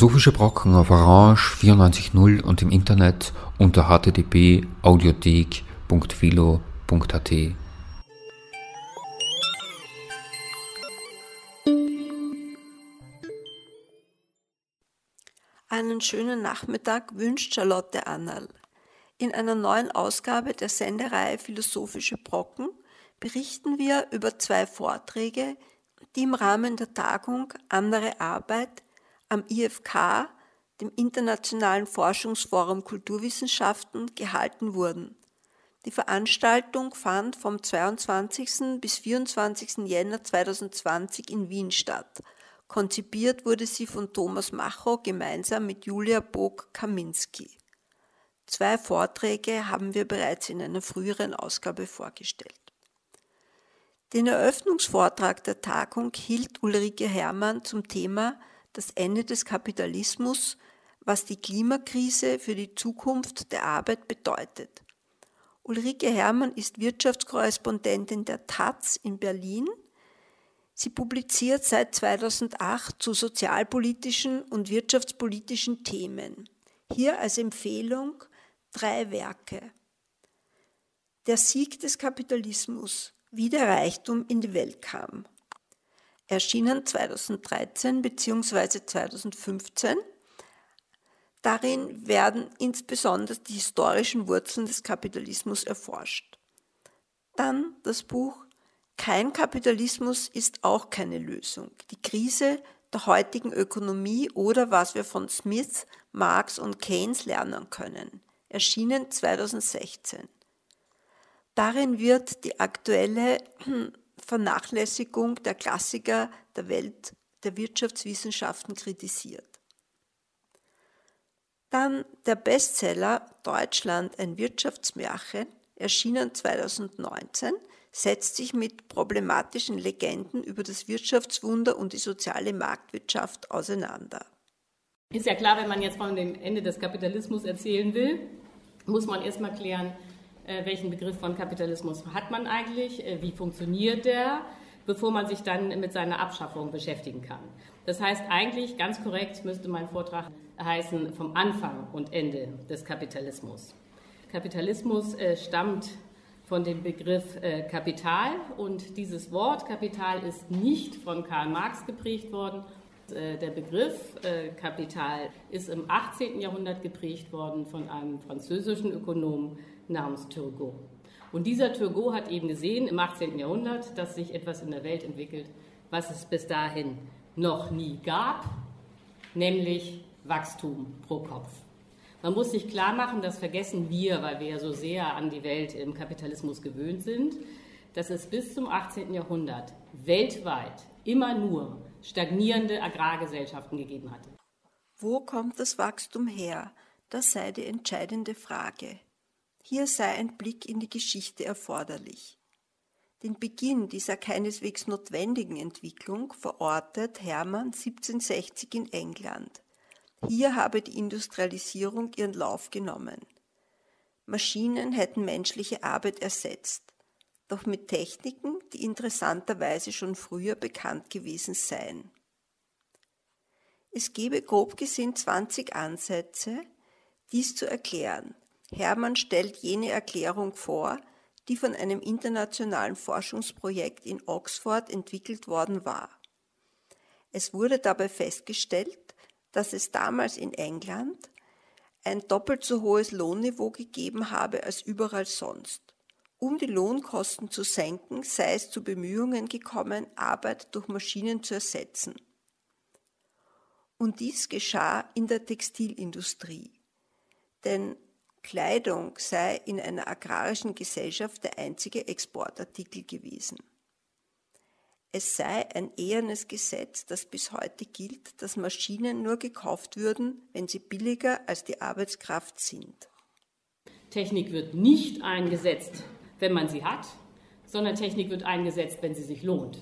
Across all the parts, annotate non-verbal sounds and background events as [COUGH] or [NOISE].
Philosophische Brocken auf Orange 94.0 und im Internet unter http://audiothek.philo.at. Einen schönen Nachmittag wünscht Charlotte Annal. In einer neuen Ausgabe der Sendereihe Philosophische Brocken berichten wir über zwei Vorträge, die im Rahmen der Tagung Andere Arbeit am IFK, dem Internationalen Forschungsforum Kulturwissenschaften, gehalten wurden. Die Veranstaltung fand vom 22. bis 24. Jänner 2020 in Wien statt. Konzipiert wurde sie von Thomas Macho gemeinsam mit Julia Bog-Kaminski. Zwei Vorträge haben wir bereits in einer früheren Ausgabe vorgestellt. Den Eröffnungsvortrag der Tagung hielt Ulrike Herrmann zum Thema das Ende des Kapitalismus, was die Klimakrise für die Zukunft der Arbeit bedeutet. Ulrike Herrmann ist Wirtschaftskorrespondentin der Taz in Berlin. Sie publiziert seit 2008 zu sozialpolitischen und wirtschaftspolitischen Themen. Hier als Empfehlung drei Werke. Der Sieg des Kapitalismus, wie der Reichtum in die Welt kam erschienen 2013 bzw. 2015. Darin werden insbesondere die historischen Wurzeln des Kapitalismus erforscht. Dann das Buch Kein Kapitalismus ist auch keine Lösung. Die Krise der heutigen Ökonomie oder was wir von Smith, Marx und Keynes lernen können. Erschienen 2016. Darin wird die aktuelle Vernachlässigung der Klassiker der Welt der Wirtschaftswissenschaften kritisiert. Dann der Bestseller Deutschland ein Wirtschaftsmärchen, erschienen 2019, setzt sich mit problematischen Legenden über das Wirtschaftswunder und die soziale Marktwirtschaft auseinander. Ist ja klar, wenn man jetzt von dem Ende des Kapitalismus erzählen will, muss man erstmal klären, äh, welchen Begriff von Kapitalismus hat man eigentlich, äh, wie funktioniert der, bevor man sich dann mit seiner Abschaffung beschäftigen kann. Das heißt eigentlich, ganz korrekt müsste mein Vortrag heißen, vom Anfang und Ende des Kapitalismus. Kapitalismus äh, stammt von dem Begriff Kapital und dieses Wort Kapital ist nicht von Karl Marx geprägt worden. Der Begriff Kapital ist im 18. Jahrhundert geprägt worden von einem französischen Ökonomen namens Turgot. Und dieser Turgot hat eben gesehen im 18. Jahrhundert, dass sich etwas in der Welt entwickelt, was es bis dahin noch nie gab, nämlich Wachstum pro Kopf. Man muss sich klar machen, das vergessen wir, weil wir ja so sehr an die Welt im Kapitalismus gewöhnt sind, dass es bis zum 18. Jahrhundert weltweit immer nur stagnierende Agrargesellschaften gegeben hatte. Wo kommt das Wachstum her? Das sei die entscheidende Frage. Hier sei ein Blick in die Geschichte erforderlich. Den Beginn dieser keineswegs notwendigen Entwicklung verortet Hermann 1760 in England. Hier habe die Industrialisierung ihren Lauf genommen. Maschinen hätten menschliche Arbeit ersetzt, doch mit Techniken, die interessanterweise schon früher bekannt gewesen seien. Es gebe grob gesehen 20 Ansätze, dies zu erklären, Hermann stellt jene Erklärung vor, die von einem internationalen Forschungsprojekt in Oxford entwickelt worden war. Es wurde dabei festgestellt, dass es damals in England ein doppelt so hohes Lohnniveau gegeben habe als überall sonst. Um die Lohnkosten zu senken, sei es zu Bemühungen gekommen, Arbeit durch Maschinen zu ersetzen. Und dies geschah in der Textilindustrie. Denn Kleidung sei in einer agrarischen Gesellschaft der einzige Exportartikel gewesen. Es sei ein ehernes Gesetz, das bis heute gilt, dass Maschinen nur gekauft würden, wenn sie billiger als die Arbeitskraft sind. Technik wird nicht eingesetzt, wenn man sie hat, sondern Technik wird eingesetzt, wenn sie sich lohnt.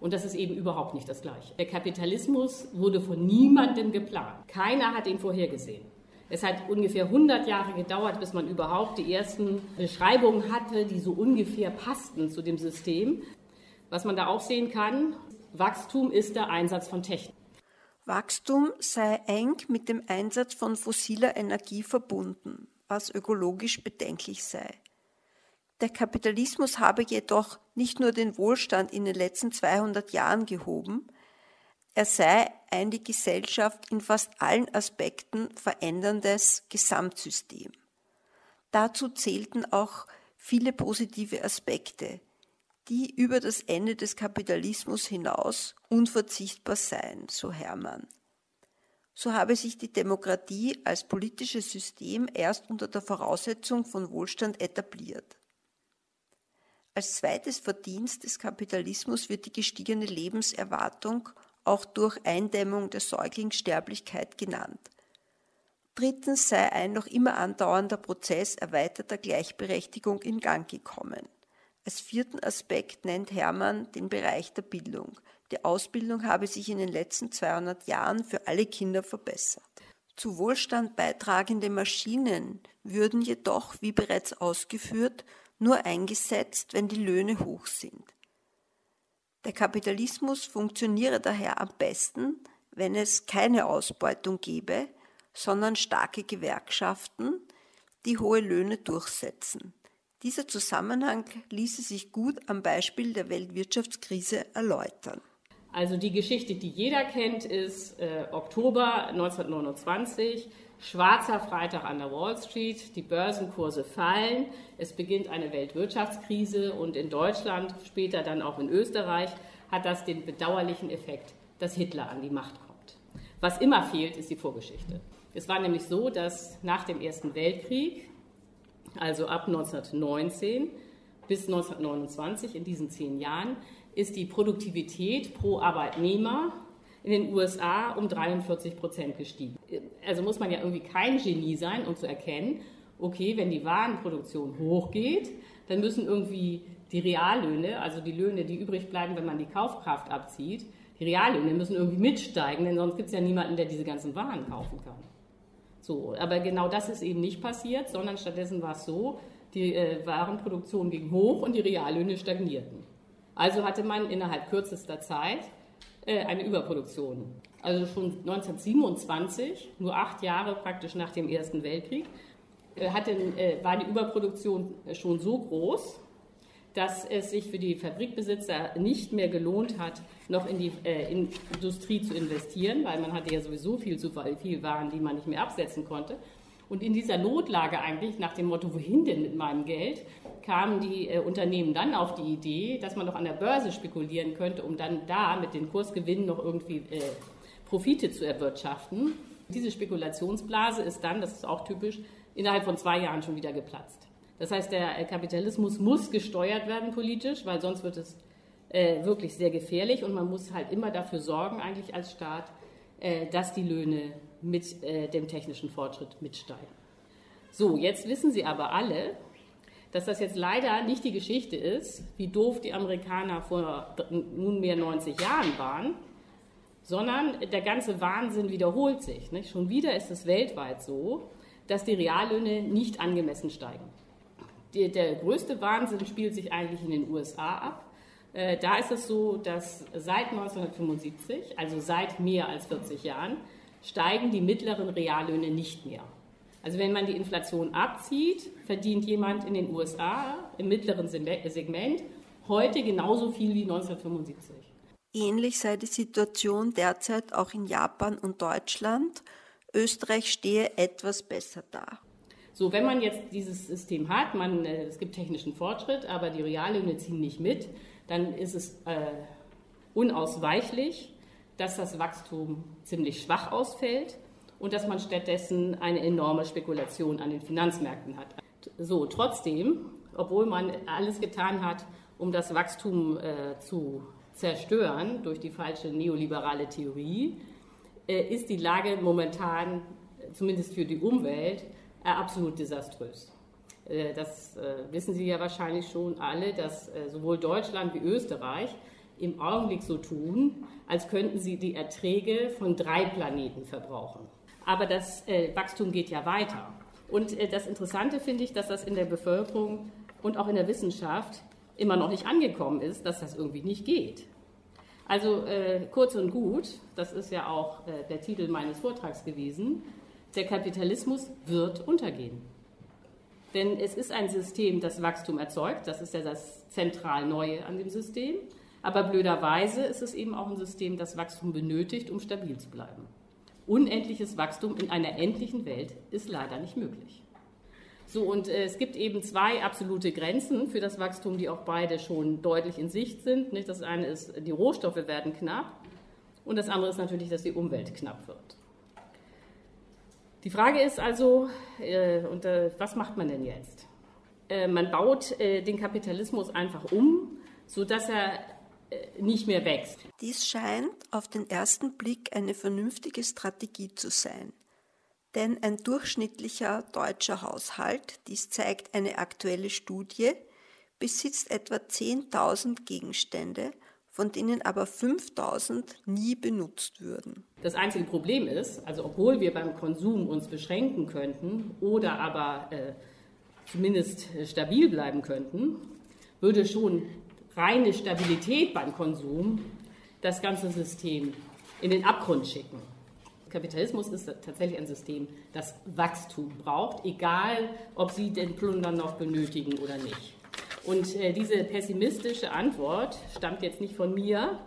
Und das ist eben überhaupt nicht das Gleiche. Der Kapitalismus wurde von niemandem geplant. Keiner hat ihn vorhergesehen. Es hat ungefähr 100 Jahre gedauert, bis man überhaupt die ersten Beschreibungen hatte, die so ungefähr passten zu dem System. Was man da auch sehen kann, Wachstum ist der Einsatz von Technik. Wachstum sei eng mit dem Einsatz von fossiler Energie verbunden, was ökologisch bedenklich sei. Der Kapitalismus habe jedoch nicht nur den Wohlstand in den letzten 200 Jahren gehoben, er sei ein die Gesellschaft in fast allen Aspekten veränderndes Gesamtsystem. Dazu zählten auch viele positive Aspekte, die über das Ende des Kapitalismus hinaus unverzichtbar seien, so Hermann. So habe sich die Demokratie als politisches System erst unter der Voraussetzung von Wohlstand etabliert. Als zweites Verdienst des Kapitalismus wird die gestiegene Lebenserwartung auch durch Eindämmung der Säuglingssterblichkeit genannt. Drittens sei ein noch immer andauernder Prozess erweiterter Gleichberechtigung in Gang gekommen. Als vierten Aspekt nennt Hermann den Bereich der Bildung. Die Ausbildung habe sich in den letzten 200 Jahren für alle Kinder verbessert. Zu Wohlstand beitragende Maschinen würden jedoch, wie bereits ausgeführt, nur eingesetzt, wenn die Löhne hoch sind. Der Kapitalismus funktioniere daher am besten, wenn es keine Ausbeutung gäbe, sondern starke Gewerkschaften, die hohe Löhne durchsetzen. Dieser Zusammenhang ließe sich gut am Beispiel der Weltwirtschaftskrise erläutern. Also die Geschichte, die jeder kennt, ist äh, Oktober 1929, schwarzer Freitag an der Wall Street, die Börsenkurse fallen, es beginnt eine Weltwirtschaftskrise und in Deutschland, später dann auch in Österreich, hat das den bedauerlichen Effekt, dass Hitler an die Macht kommt. Was immer fehlt, ist die Vorgeschichte. Es war nämlich so, dass nach dem Ersten Weltkrieg, also ab 1919 bis 1929, in diesen zehn Jahren, ist die Produktivität pro Arbeitnehmer in den USA um 43 Prozent gestiegen. Also muss man ja irgendwie kein Genie sein, um zu erkennen, okay, wenn die Warenproduktion hochgeht, dann müssen irgendwie die Reallöhne, also die Löhne, die übrig bleiben, wenn man die Kaufkraft abzieht, die Reallöhne müssen irgendwie mitsteigen, denn sonst gibt es ja niemanden, der diese ganzen Waren kaufen kann. So, aber genau das ist eben nicht passiert, sondern stattdessen war es so, die äh, Warenproduktion ging hoch und die Reallöhne stagnierten. Also hatte man innerhalb kürzester Zeit eine Überproduktion. Also schon 1927, nur acht Jahre praktisch nach dem Ersten Weltkrieg, äh, hatte, äh, war die Überproduktion schon so groß, dass es sich für die Fabrikbesitzer nicht mehr gelohnt hat, noch in die äh, in Industrie zu investieren, weil man hatte ja sowieso viel zu viel Waren, die man nicht mehr absetzen konnte. Und in dieser Notlage eigentlich, nach dem Motto, wohin denn mit meinem Geld, kamen die äh, Unternehmen dann auf die Idee, dass man doch an der Börse spekulieren könnte, um dann da mit den Kursgewinnen noch irgendwie äh, Profite zu erwirtschaften. Diese Spekulationsblase ist dann, das ist auch typisch, innerhalb von zwei Jahren schon wieder geplatzt. Das heißt, der äh, Kapitalismus muss gesteuert werden politisch, weil sonst wird es äh, wirklich sehr gefährlich und man muss halt immer dafür sorgen, eigentlich als Staat, äh, dass die Löhne mit äh, dem technischen Fortschritt mitsteigen. So, jetzt wissen Sie aber alle, dass das jetzt leider nicht die Geschichte ist, wie doof die Amerikaner vor nunmehr 90 Jahren waren, sondern der ganze Wahnsinn wiederholt sich. Nicht? Schon wieder ist es weltweit so, dass die Reallöhne nicht angemessen steigen. Die, der größte Wahnsinn spielt sich eigentlich in den USA ab. Äh, da ist es so, dass seit 1975, also seit mehr als 40 Jahren, steigen die mittleren Reallöhne nicht mehr. Also wenn man die Inflation abzieht, verdient jemand in den USA im mittleren Segment heute genauso viel wie 1975. Ähnlich sei die Situation derzeit auch in Japan und Deutschland. Österreich stehe etwas besser da. So, wenn man jetzt dieses System hat, man, äh, es gibt technischen Fortschritt, aber die Reallöhne ziehen nicht mit, dann ist es äh, unausweichlich, dass das Wachstum ziemlich schwach ausfällt und dass man stattdessen eine enorme Spekulation an den Finanzmärkten hat. So, trotzdem, obwohl man alles getan hat, um das Wachstum äh, zu zerstören durch die falsche neoliberale Theorie, äh, ist die Lage momentan, zumindest für die Umwelt, äh, absolut desaströs. Äh, das äh, wissen Sie ja wahrscheinlich schon alle, dass äh, sowohl Deutschland wie Österreich im Augenblick so tun, als könnten sie die Erträge von drei Planeten verbrauchen. Aber das äh, Wachstum geht ja weiter. Und äh, das Interessante finde ich, dass das in der Bevölkerung und auch in der Wissenschaft immer noch nicht angekommen ist, dass das irgendwie nicht geht. Also äh, kurz und gut, das ist ja auch äh, der Titel meines Vortrags gewesen, der Kapitalismus wird untergehen. Denn es ist ein System, das Wachstum erzeugt, das ist ja das zentral Neue an dem System. Aber blöderweise ist es eben auch ein System, das Wachstum benötigt, um stabil zu bleiben. Unendliches Wachstum in einer endlichen Welt ist leider nicht möglich. So, und äh, es gibt eben zwei absolute Grenzen für das Wachstum, die auch beide schon deutlich in Sicht sind. Nicht? Das eine ist, die Rohstoffe werden knapp und das andere ist natürlich, dass die Umwelt knapp wird. Die Frage ist also, äh, und, äh, was macht man denn jetzt? Äh, man baut äh, den Kapitalismus einfach um, sodass er nicht mehr wächst. Dies scheint auf den ersten Blick eine vernünftige Strategie zu sein. Denn ein durchschnittlicher deutscher Haushalt, dies zeigt eine aktuelle Studie, besitzt etwa 10.000 Gegenstände, von denen aber 5.000 nie benutzt würden. Das einzige Problem ist, also obwohl wir beim Konsum uns beschränken könnten oder aber äh, zumindest äh, stabil bleiben könnten, würde schon reine Stabilität beim Konsum das ganze System in den Abgrund schicken. Kapitalismus ist tatsächlich ein System, das Wachstum braucht, egal ob Sie den Plunder noch benötigen oder nicht. Und äh, diese pessimistische Antwort stammt jetzt nicht von mir,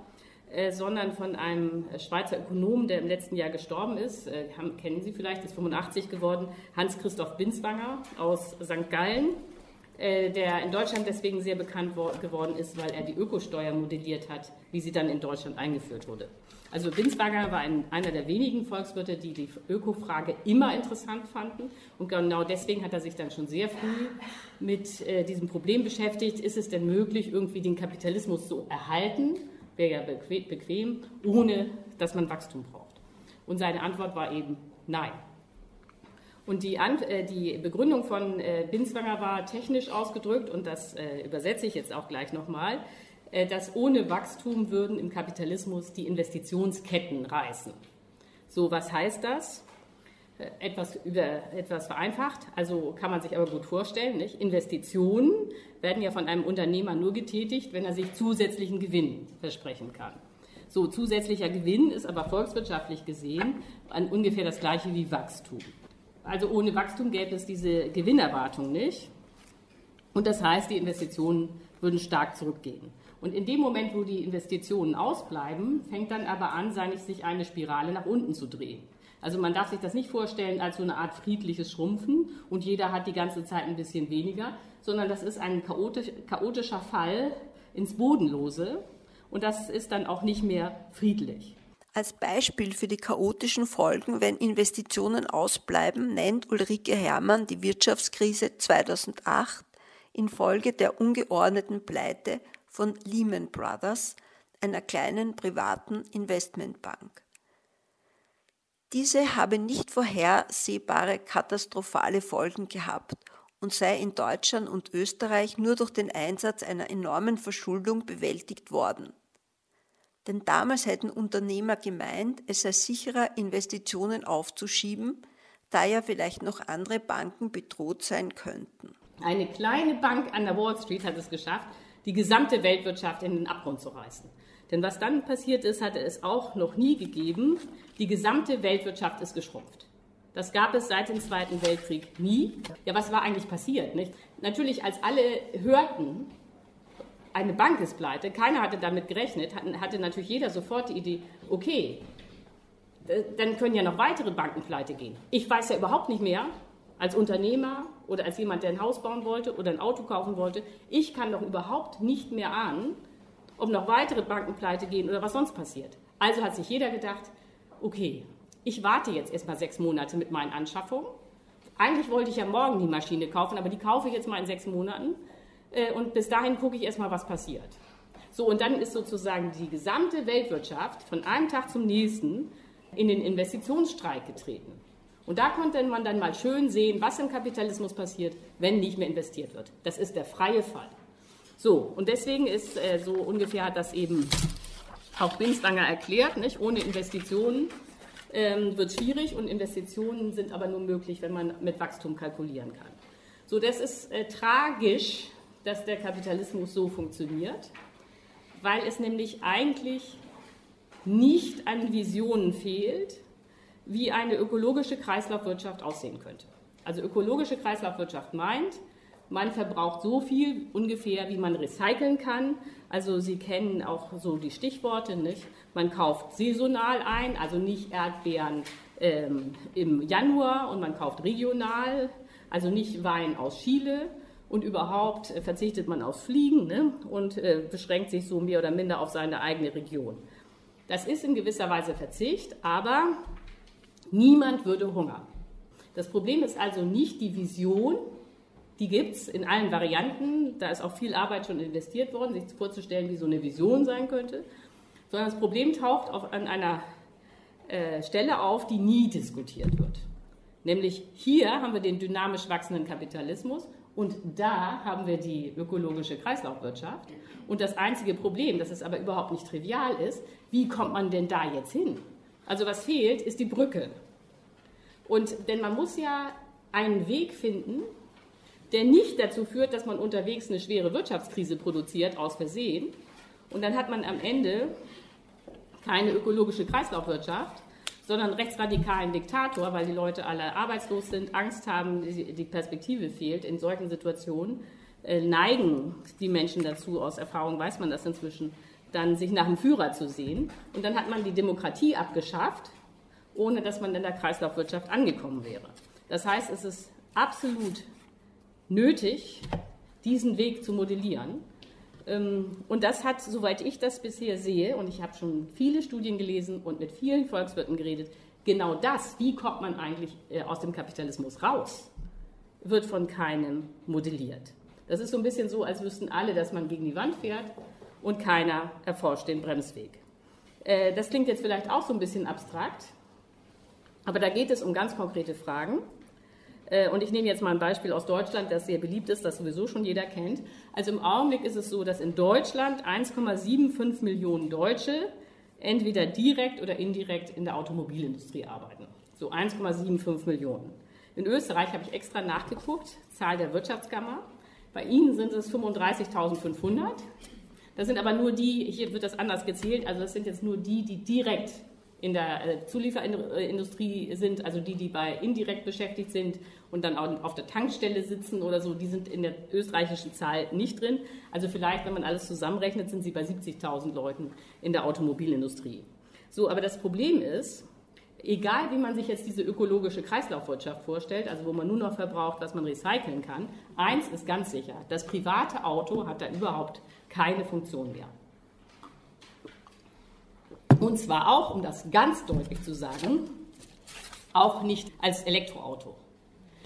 äh, sondern von einem Schweizer Ökonom, der im letzten Jahr gestorben ist. Äh, haben, kennen Sie vielleicht, ist 85 geworden, Hans-Christoph Binswanger aus St. Gallen der in Deutschland deswegen sehr bekannt geworden ist, weil er die Ökosteuer modelliert hat, wie sie dann in Deutschland eingeführt wurde. Also Binswanger war ein, einer der wenigen Volkswirte, die die Ökofrage immer interessant fanden. Und genau deswegen hat er sich dann schon sehr früh mit äh, diesem Problem beschäftigt. Ist es denn möglich, irgendwie den Kapitalismus zu erhalten? Wäre ja bequem, ohne dass man Wachstum braucht. Und seine Antwort war eben nein. Und die, äh, die, Begründung von äh, Binswanger war technisch ausgedrückt, und das äh, übersetze ich jetzt auch gleich nochmal. Äh, dass ohne Wachstum würden im Kapitalismus die Investitionsketten reißen. So, was heißt das? Äh, etwas, über, etwas vereinfacht, also kann man sich aber gut vorstellen. Nicht? Investitionen werden ja von einem Unternehmer nur getätigt, wenn er sich zusätzlichen Gewinn versprechen kann. So, zusätzlicher Gewinn ist aber volkswirtschaftlich gesehen ungefähr das gleiche wie Wachstum. Also ohne Wachstum gäbe es diese Gewinnerwartung nicht. Und das heißt, die Investitionen würden stark zurückgehen. Und in dem Moment, wo die Investitionen ausbleiben, fängt dann aber an, sich eine Spirale nach unten zu drehen. Also man darf sich das nicht vorstellen als so eine Art friedliches Schrumpfen und jeder hat die ganze Zeit ein bisschen weniger, sondern das ist ein chaotisch, chaotischer Fall ins Bodenlose und das ist dann auch nicht mehr friedlich. Als Beispiel für die chaotischen Folgen, wenn Investitionen ausbleiben, nennt Ulrike Herrmann die Wirtschaftskrise 2008 infolge der ungeordneten Pleite von Lehman Brothers, einer kleinen privaten Investmentbank. Diese habe nicht vorhersehbare katastrophale Folgen gehabt und sei in Deutschland und Österreich nur durch den Einsatz einer enormen Verschuldung bewältigt worden. Denn damals hätten Unternehmer gemeint, es sei sicherer, Investitionen aufzuschieben, da ja vielleicht noch andere Banken bedroht sein könnten. Eine kleine Bank an der Wall Street hat es geschafft, die gesamte Weltwirtschaft in den Abgrund zu reißen. Denn was dann passiert ist, hatte es auch noch nie gegeben. Die gesamte Weltwirtschaft ist geschrumpft. Das gab es seit dem Zweiten Weltkrieg nie. Ja, was war eigentlich passiert? Nicht? Natürlich, als alle hörten, eine Bank ist pleite, keiner hatte damit gerechnet, hatte natürlich jeder sofort die Idee, okay, dann können ja noch weitere Banken pleite gehen. Ich weiß ja überhaupt nicht mehr, als Unternehmer oder als jemand, der ein Haus bauen wollte oder ein Auto kaufen wollte, ich kann doch überhaupt nicht mehr ahnen, ob noch weitere Banken pleite gehen oder was sonst passiert. Also hat sich jeder gedacht, okay, ich warte jetzt erstmal sechs Monate mit meinen Anschaffungen. Eigentlich wollte ich ja morgen die Maschine kaufen, aber die kaufe ich jetzt mal in sechs Monaten. Äh, und bis dahin gucke ich erstmal, was passiert. So, und dann ist sozusagen die gesamte Weltwirtschaft von einem Tag zum nächsten in den Investitionsstreik getreten. Und da konnte man dann mal schön sehen, was im Kapitalismus passiert, wenn nicht mehr investiert wird. Das ist der freie Fall. So, und deswegen ist äh, so ungefähr hat das eben auch Binswanger erklärt, nicht? ohne Investitionen ähm, wird schwierig und Investitionen sind aber nur möglich, wenn man mit Wachstum kalkulieren kann. So, das ist äh, tragisch, dass der Kapitalismus so funktioniert, weil es nämlich eigentlich nicht an Visionen fehlt, wie eine ökologische Kreislaufwirtschaft aussehen könnte. Also ökologische Kreislaufwirtschaft meint, man verbraucht so viel ungefähr, wie man recyceln kann. Also Sie kennen auch so die Stichworte, nicht? Man kauft saisonal ein, also nicht Erdbeeren ähm, im Januar und man kauft regional, also nicht Wein aus Chile und überhaupt äh, verzichtet man aufs Fliegen ne? und äh, beschränkt sich so mehr oder minder auf seine eigene Region. Das ist in gewisser Weise Verzicht, aber niemand würde hungern. Das Problem ist also nicht die Vision, die gibt es in allen Varianten, da ist auch viel Arbeit schon investiert worden, sich vorzustellen, wie so eine Vision sein könnte, sondern das Problem taucht auf, an einer äh, Stelle auf, die nie diskutiert wird. Nämlich hier haben wir den dynamisch wachsenden Kapitalismus und da haben wir die ökologische Kreislaufwirtschaft. Und das einzige Problem, das es aber überhaupt nicht trivial ist, wie kommt man denn da jetzt hin? Also was fehlt, ist die Brücke. Und denn man muss ja einen Weg finden, der nicht dazu führt, dass man unterwegs eine schwere Wirtschaftskrise produziert, aus Versehen. Und dann hat man am Ende keine ökologische Kreislaufwirtschaft, sondern rechtsradikalen Diktator, weil die Leute alle arbeitslos sind, Angst haben, die Perspektive fehlt. In solchen Situationen äh, neigen die Menschen dazu, aus Erfahrung weiß man das inzwischen, dann sich nach dem Führer zu sehen. Und dann hat man die Demokratie abgeschafft, ohne dass man in der Kreislaufwirtschaft angekommen wäre. Das heißt, es ist absolut nötig, diesen Weg zu modellieren. Ähm, und das hat, soweit ich das bisher sehe, und ich habe schon viele Studien gelesen und mit vielen Volkswirten geredet, genau das, wie kommt man eigentlich äh, aus dem Kapitalismus raus, wird von keinem modelliert. Das ist so ein bisschen so, als wüssten alle, dass man gegen die Wand fährt und keiner erforscht den Bremsweg. Äh, das klingt jetzt vielleicht auch so ein bisschen abstrakt, aber da geht es um ganz konkrete Fragen. Äh, und ich nehme jetzt mal ein Beispiel aus Deutschland, das sehr beliebt ist, das sowieso schon jeder kennt. Also im Augenblick ist es so, dass in Deutschland 1,75 Millionen Deutsche entweder direkt oder indirekt in der Automobilindustrie arbeiten. So 1,75 Millionen. In Österreich habe ich extra nachgeguckt, Zahl der Wirtschaftskammer. Bei Ihnen sind es 35.500. Das sind aber nur die, hier wird das anders gezählt, also das sind jetzt nur die, die direkt in der äh, Zulieferindustrie sind, also die, die bei indirekt beschäftigt sind und dann auf der Tankstelle sitzen oder so, die sind in der österreichischen Zahl nicht drin. Also vielleicht, wenn man alles zusammenrechnet, sind sie bei 70.000 Leuten in der Automobilindustrie. So, aber das Problem ist, egal wie man sich jetzt diese ökologische Kreislaufwirtschaft vorstellt, also wo man nur noch verbraucht, was man recyceln kann, eins ist ganz sicher, das private Auto hat da überhaupt keine Funktion mehr. Und zwar auch, um das ganz deutlich zu sagen, auch nicht als Elektroauto.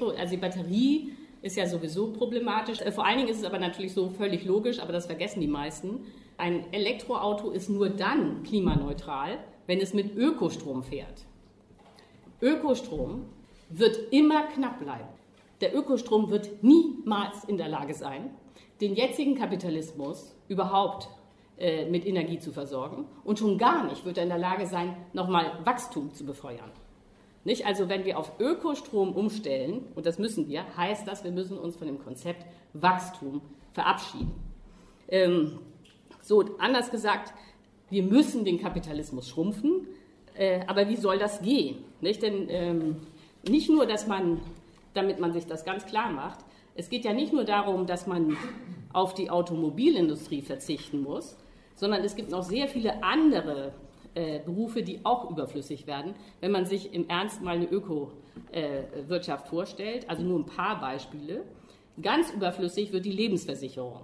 Also die Batterie ist ja sowieso problematisch. Äh, vor allen Dingen ist es aber natürlich so völlig logisch, aber das vergessen die meisten. Ein Elektroauto ist nur dann klimaneutral, wenn es mit Ökostrom fährt. Ökostrom wird immer knapp bleiben. Der Ökostrom wird niemals in der Lage sein, den jetzigen Kapitalismus überhaupt äh, mit Energie zu versorgen. Und schon gar nicht wird er in der Lage sein, nochmal Wachstum zu befeuern. Nicht? Also wenn wir auf Ökostrom umstellen, und das müssen wir, heißt das, wir müssen uns von dem Konzept Wachstum verabschieden. Ähm, so, anders gesagt, wir müssen den Kapitalismus schrumpfen, äh, aber wie soll das gehen? Nicht? Denn ähm, nicht nur, dass man, damit man sich das ganz klar macht, es geht ja nicht nur darum, dass man auf die Automobilindustrie verzichten muss, sondern es gibt noch sehr viele andere äh, Berufe, die auch überflüssig werden, wenn man sich im Ernst mal eine Ökowirtschaft vorstellt. Also nur ein paar Beispiele. Ganz überflüssig wird die Lebensversicherung.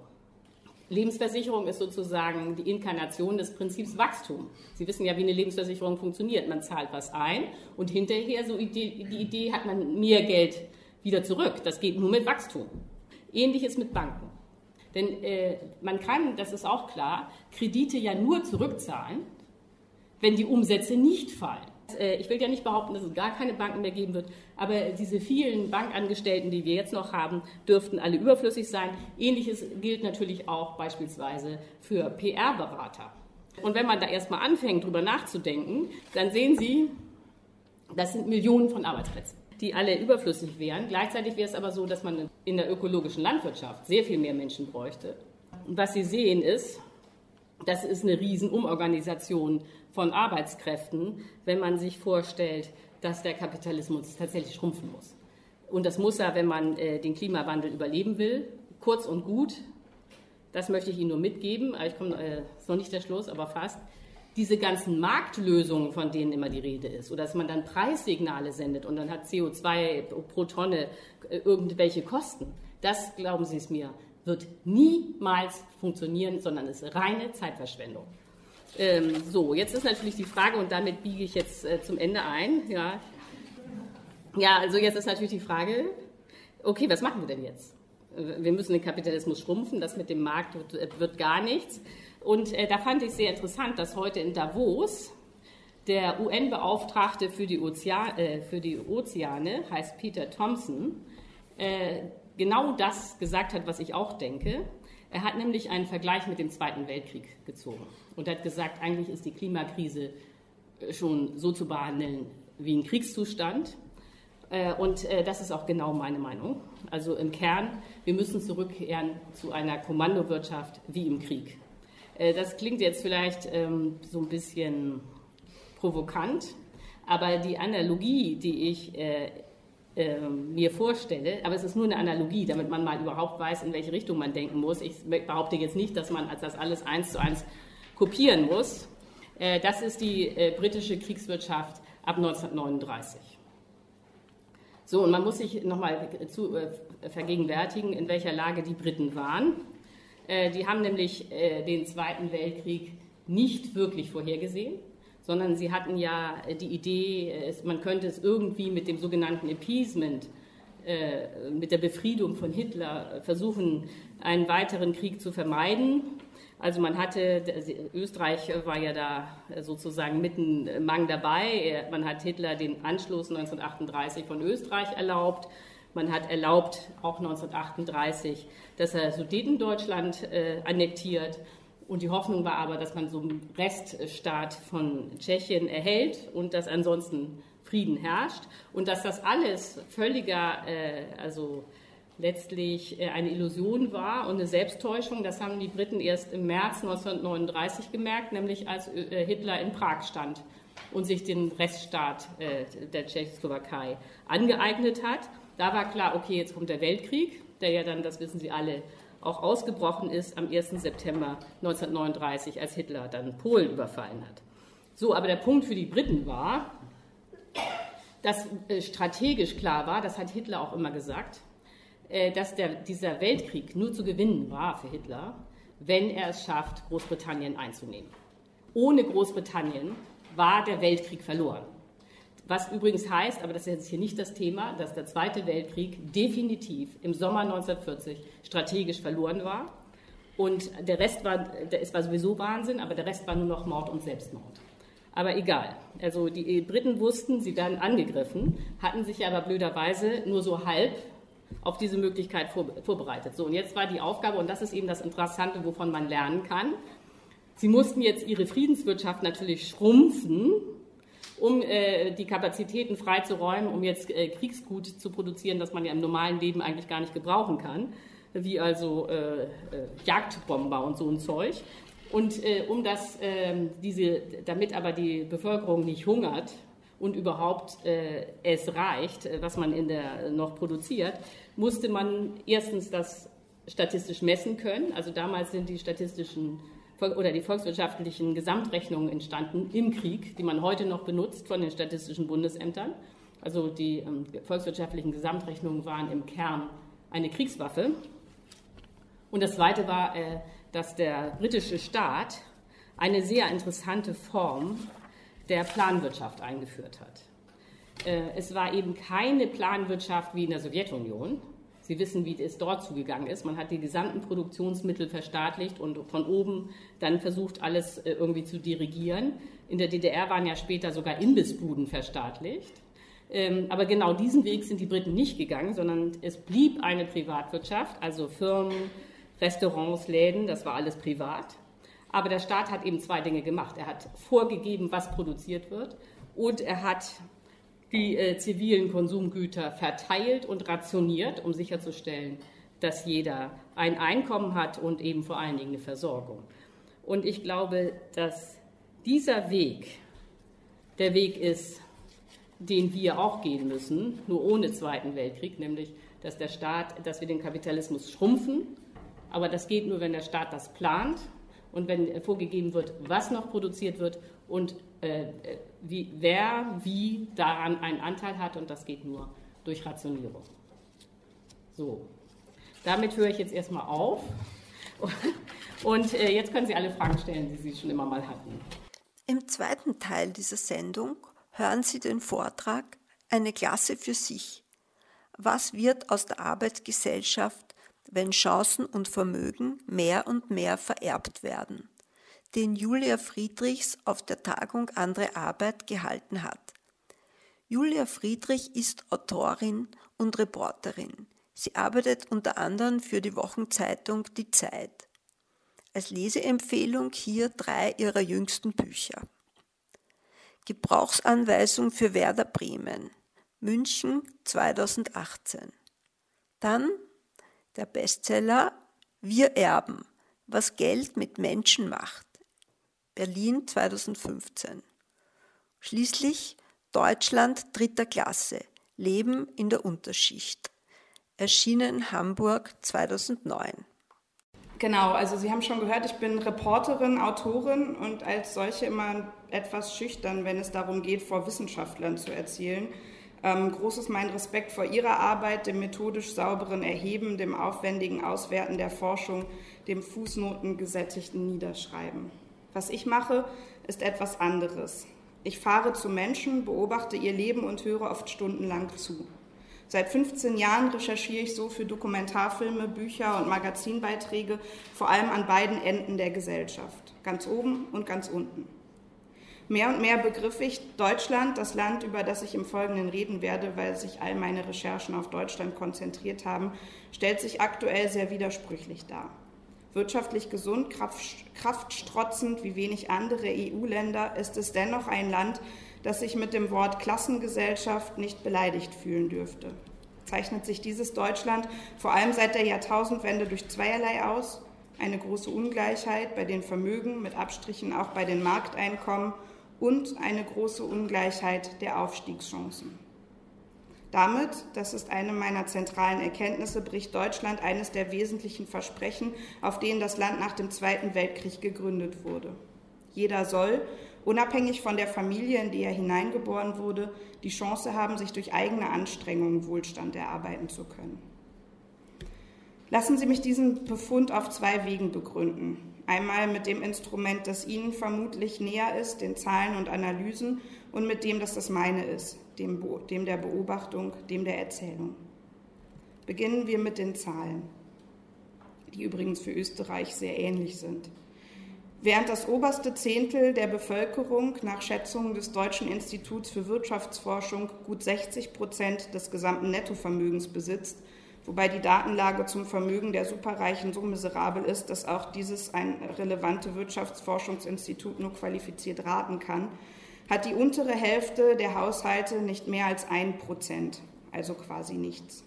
Lebensversicherung ist sozusagen die Inkarnation des Prinzips Wachstum. Sie wissen ja, wie eine Lebensversicherung funktioniert. Man zahlt was ein und hinterher, so die Idee, hat man mehr Geld wieder zurück. Das geht nur mit Wachstum. Ähnliches mit Banken. Denn äh, man kann, das ist auch klar, Kredite ja nur zurückzahlen, wenn die Umsätze nicht fallen. Äh, ich will ja nicht behaupten, dass es gar keine Banken mehr geben wird, aber diese vielen Bankangestellten, die wir jetzt noch haben, dürften alle überflüssig sein. Ähnliches gilt natürlich auch beispielsweise für PR-Berater. Und wenn man da erstmal anfängt, drüber nachzudenken, dann sehen Sie, das sind Millionen von Arbeitsplätzen die alle überflüssig wären. Gleichzeitig wäre es aber so, dass man in der ökologischen Landwirtschaft sehr viel mehr Menschen bräuchte. Und was Sie sehen ist, Das ist eine Riesenumorganisation von Arbeitskräften, wenn man sich vorstellt, dass der Kapitalismus tatsächlich schrumpfen muss. Und das muss er, wenn man äh, den Klimawandel überleben will. Kurz und gut, das möchte ich Ihnen nur mitgeben. Ich komme, äh, ist noch nicht der Schluss, aber fast. Diese ganzen Marktlösungen, von denen immer die Rede ist, oder dass man dann Preissignale sendet und dann hat CO2 pro Tonne äh, irgendwelche Kosten, das, glauben Sie es mir, wird niemals funktionieren, sondern ist reine Zeitverschwendung. Ähm, so, jetzt ist natürlich die Frage, und damit biege ich jetzt äh, zum Ende ein. Ja. ja, also jetzt ist natürlich die Frage, okay, was machen wir denn jetzt? Wir müssen den Kapitalismus schrumpfen, das mit dem Markt wird, äh, wird gar nichts. Und äh, da fand ich sehr interessant, dass heute in Davos der UN-Beauftragte für, äh, für, die Ozeane, heißt Peter Thompson, äh, genau das gesagt hat, was ich auch denke. Er hat nämlich einen Vergleich mit dem Zweiten Weltkrieg gezogen und hat gesagt, eigentlich ist die Klimakrise äh, schon so zu behandeln wie ein Kriegszustand. Äh, und äh, das ist auch genau meine Meinung. Also im Kern, wir müssen zurückkehren zu einer Kommandowirtschaft wie im Krieg. Das klingt jetzt vielleicht ähm, so ein bisschen provokant, aber die Analogie, die ich äh, mir vorstelle, aber es ist nur eine Analogie, damit man mal überhaupt weiß, in welche Richtung man denken muss. Ich behaupte jetzt nicht, dass man das alles eins zu eins kopieren muss. Äh, das ist die äh, britische Kriegswirtschaft ab 1939. So, und man muss sich nochmal zu, äh, vergegenwärtigen, in welcher Lage die Briten waren. Äh, die haben nämlich äh, den Zweiten Weltkrieg nicht wirklich vorhergesehen sondern sie hatten ja äh, die Idee, äh, man könnte es irgendwie mit dem sogenannten Appeasement, äh, mit der Befriedung von Hitler versuchen, einen weiteren Krieg zu vermeiden. Also man hatte, Österreich war ja da sozusagen mitten Mang dabei. Man hat Hitler den Anschluss 1938 von Österreich erlaubt. Man hat erlaubt, auch 1938, dass er Sudetendeutschland annektiert. Und die Hoffnung war aber, dass man so einen Reststaat von Tschechien erhält und dass ansonsten Frieden herrscht und dass das alles völliger, äh, also letztlich äh, eine Illusion war und eine Selbsttäuschung. Das haben die Briten erst im März 1939 gemerkt, nämlich als äh, Hitler in Prag stand und sich den Reststaat äh, der Tschechoslowakei angeeignet hat. Da war klar, okay, jetzt kommt der Weltkrieg, der ja dann, das wissen Sie alle, auch ausgebrochen ist am 1. September 1939, als Hitler dann Polen überfallen hat. So, aber der Punkt für die Briten war, dass äh, strategisch klar war, das hat Hitler auch immer gesagt, äh, dass der, dieser Weltkrieg nur zu gewinnen war für Hitler, wenn er es schafft, Großbritannien einzunehmen. Ohne Großbritannien war der Weltkrieg verloren. Was übrigens heißt, aber das ist jetzt hier nicht das Thema, dass der Zweite Weltkrieg definitiv im Sommer 1940 strategisch verloren war. Und der Rest war, es war sowieso Wahnsinn, aber der Rest war nur noch Mord und Selbstmord. Aber egal. Also die Briten wussten, sie werden angegriffen, hatten sich aber blöderweise nur so halb auf diese Möglichkeit vorbereitet. So, und jetzt war die Aufgabe, und das ist eben das Interessante, wovon man lernen kann. Sie mussten jetzt ihre Friedenswirtschaft natürlich schrumpfen, um äh, die Kapazitäten freizuräumen, um jetzt äh, Kriegsgut zu produzieren, das man ja im normalen Leben eigentlich gar nicht gebrauchen kann, wie also äh, äh Jagdbomber und so ein Zeug. Und äh, um das, ähm, diese, damit aber die Bevölkerung nicht hungert und überhaupt äh, es reicht, was man in der noch produziert, musste man erstens das statistisch messen können. Also damals sind die statistischen oder die volkswirtschaftlichen Gesamtrechnungen entstanden im Krieg, die man heute noch benutzt von den statistischen Bundesämtern. Also die ähm, volkswirtschaftlichen Gesamtrechnungen waren im Kern eine Kriegswaffe. Und das Zweite war, äh, dass der britische Staat eine sehr interessante Form der Planwirtschaft eingeführt hat. Äh, es war eben keine Planwirtschaft wie in der Sowjetunion, Sie wissen, wie es dort zugegangen ist. Man hat die gesamten Produktionsmittel verstaatlicht und von oben dann versucht, alles äh, irgendwie zu dirigieren. In der DDR waren ja später sogar Imbissbuden verstaatlicht. Ähm, aber genau diesen Weg sind die Briten nicht gegangen, sondern es blieb eine Privatwirtschaft, also Firmen, Restaurants, Läden, das war alles privat. Aber der Staat hat eben zwei Dinge gemacht. Er hat vorgegeben, was produziert wird und er hat die äh, zivilen Konsumgüter verteilt und rationiert, um sicherzustellen, dass jeder ein Einkommen hat und eben vor allen Dingen eine Versorgung. Und ich glaube, dass dieser Weg der Weg ist, den wir auch gehen müssen, nur ohne Zweiten Weltkrieg, nämlich dass der Staat, dass wir den Kapitalismus schrumpfen. Aber das geht nur, wenn der Staat das plant und wenn vorgegeben wird, was noch produziert wird und äh, wie, wer wie daran einen Anteil hat. Und das geht nur durch Rationierung. So, damit höre ich jetzt erstmal auf. Und äh, jetzt können Sie alle Fragen stellen, die Sie schon immer mal hatten. Im zweiten Teil dieser Sendung hören Sie den Vortrag Eine Klasse für sich. Was wird aus der Arbeitsgesellschaft, wenn Chancen und Vermögen mehr und mehr vererbt werden? Den Julia Friedrichs auf der Tagung Andere Arbeit gehalten hat. Julia Friedrich ist Autorin und Reporterin. Sie arbeitet unter anderem für die Wochenzeitung Die Zeit. Als Leseempfehlung hier drei ihrer jüngsten Bücher. Gebrauchsanweisung für Werder Bremen, München 2018. Dann der Bestseller Wir erben, was Geld mit Menschen macht, Berlin 2015. Schließlich Deutschland dritter Klasse, Leben in der Unterschicht, erschienen Hamburg 2009. Genau, also Sie haben schon gehört, ich bin Reporterin, Autorin und als solche immer etwas schüchtern, wenn es darum geht, vor Wissenschaftlern zu erzählen. Ähm, groß mein Respekt vor Ihrer Arbeit, dem methodisch sauberen Erheben, dem aufwendigen Auswerten der Forschung, dem fußnotengesättigten Niederschreiben. Was ich mache, ist etwas anderes. Ich fahre zu Menschen, beobachte ihr Leben und höre oft stundenlang zu. Seit 15 Jahren recherchiere ich so für Dokumentarfilme, Bücher und Magazinbeiträge, vor allem an beiden Enden der Gesellschaft, ganz oben und ganz unten. Mehr und mehr begriff ich Deutschland, das Land, über das ich im Folgenden reden werde, weil sich all meine Recherchen auf Deutschland konzentriert haben, stellt sich aktuell sehr widersprüchlich dar. Wirtschaftlich gesund, kraftstrotzend wie wenig andere EU-Länder ist es dennoch ein Land, das sich mit dem Wort Klassengesellschaft nicht beleidigt fühlen dürfte. Zeichnet sich dieses Deutschland vor allem seit der Jahrtausendwende durch zweierlei aus. Eine große Ungleichheit bei den Vermögen, mit Abstrichen auch bei den Markteinkommen und eine große Ungleichheit der Aufstiegschancen. Damit, das ist eine meiner zentralen Erkenntnisse, bricht Deutschland eines der wesentlichen Versprechen, auf denen das Land nach dem Zweiten Weltkrieg gegründet wurde. Jeder soll, unabhängig von der Familie, in die er hineingeboren wurde, die Chance haben, sich durch eigene Anstrengungen Wohlstand erarbeiten zu können. Lassen Sie mich diesen Befund auf zwei Wegen begründen. Einmal mit dem Instrument, das Ihnen vermutlich näher ist, den Zahlen und Analysen, und mit dem, das das meine ist, dem, dem der Beobachtung, dem der Erzählung. Beginnen wir mit den Zahlen, die übrigens für Österreich sehr ähnlich sind. Während das oberste Zehntel der Bevölkerung nach Schätzungen des Deutschen Instituts für Wirtschaftsforschung gut 60 Prozent des gesamten Nettovermögens besitzt, wobei die Datenlage zum Vermögen der Superreichen so miserabel ist, dass auch dieses ein relevante Wirtschaftsforschungsinstitut nur qualifiziert raten kann, hat die untere Hälfte der Haushalte nicht mehr als ein Prozent, also quasi nichts.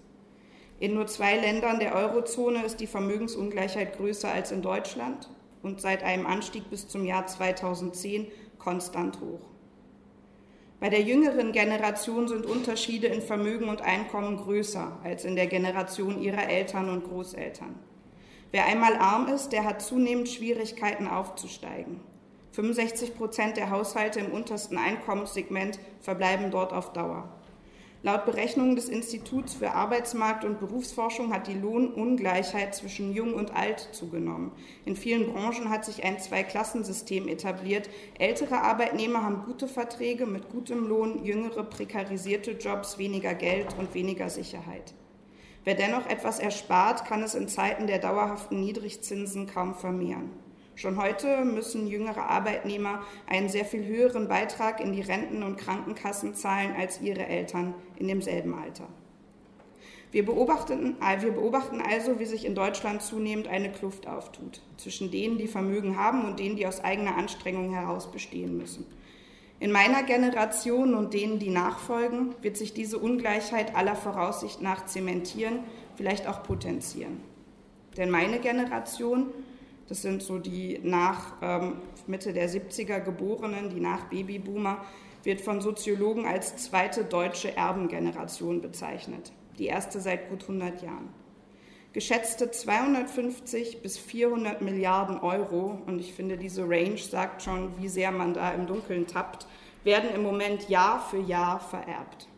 In nur zwei Ländern der Eurozone ist die Vermögensungleichheit größer als in Deutschland und seit einem Anstieg bis zum Jahr 2010 konstant hoch. Bei der jüngeren Generation sind Unterschiede in Vermögen und Einkommen größer als in der Generation ihrer Eltern und Großeltern. Wer einmal arm ist, der hat zunehmend Schwierigkeiten aufzusteigen. 65 Prozent der Haushalte im untersten Einkommenssegment verbleiben dort auf Dauer. Laut Berechnungen des Instituts für Arbeitsmarkt- und Berufsforschung hat die Lohnungleichheit zwischen Jung und Alt zugenommen. In vielen Branchen hat sich ein Zweiklassensystem etabliert. Ältere Arbeitnehmer haben gute Verträge mit gutem Lohn, jüngere prekarisierte Jobs, weniger Geld und weniger Sicherheit. Wer dennoch etwas erspart, kann es in Zeiten der dauerhaften Niedrigzinsen kaum vermehren. Schon heute müssen jüngere Arbeitnehmer einen sehr viel höheren Beitrag in die Renten- und Krankenkassen zahlen als ihre Eltern in demselben Alter. Wir beobachten, äh, wir beobachten also, wie sich in Deutschland zunehmend eine Kluft auftut zwischen denen, die Vermögen haben und denen, die aus eigener Anstrengung heraus bestehen müssen. In meiner Generation und denen, die nachfolgen, wird sich diese Ungleichheit aller Voraussicht nach zementieren, vielleicht auch potenzieren. Denn meine Generation das sind so die nach ähm, Mitte der 70er Geborenen, die nach Babyboomer, wird von Soziologen als zweite deutsche Erbengeneration bezeichnet, die erste seit gut 100 Jahren. Geschätzte 250 bis 400 Milliarden Euro, und ich finde, diese Range sagt schon, wie sehr man da im Dunkeln tappt, werden im Moment Jahr für Jahr vererbt.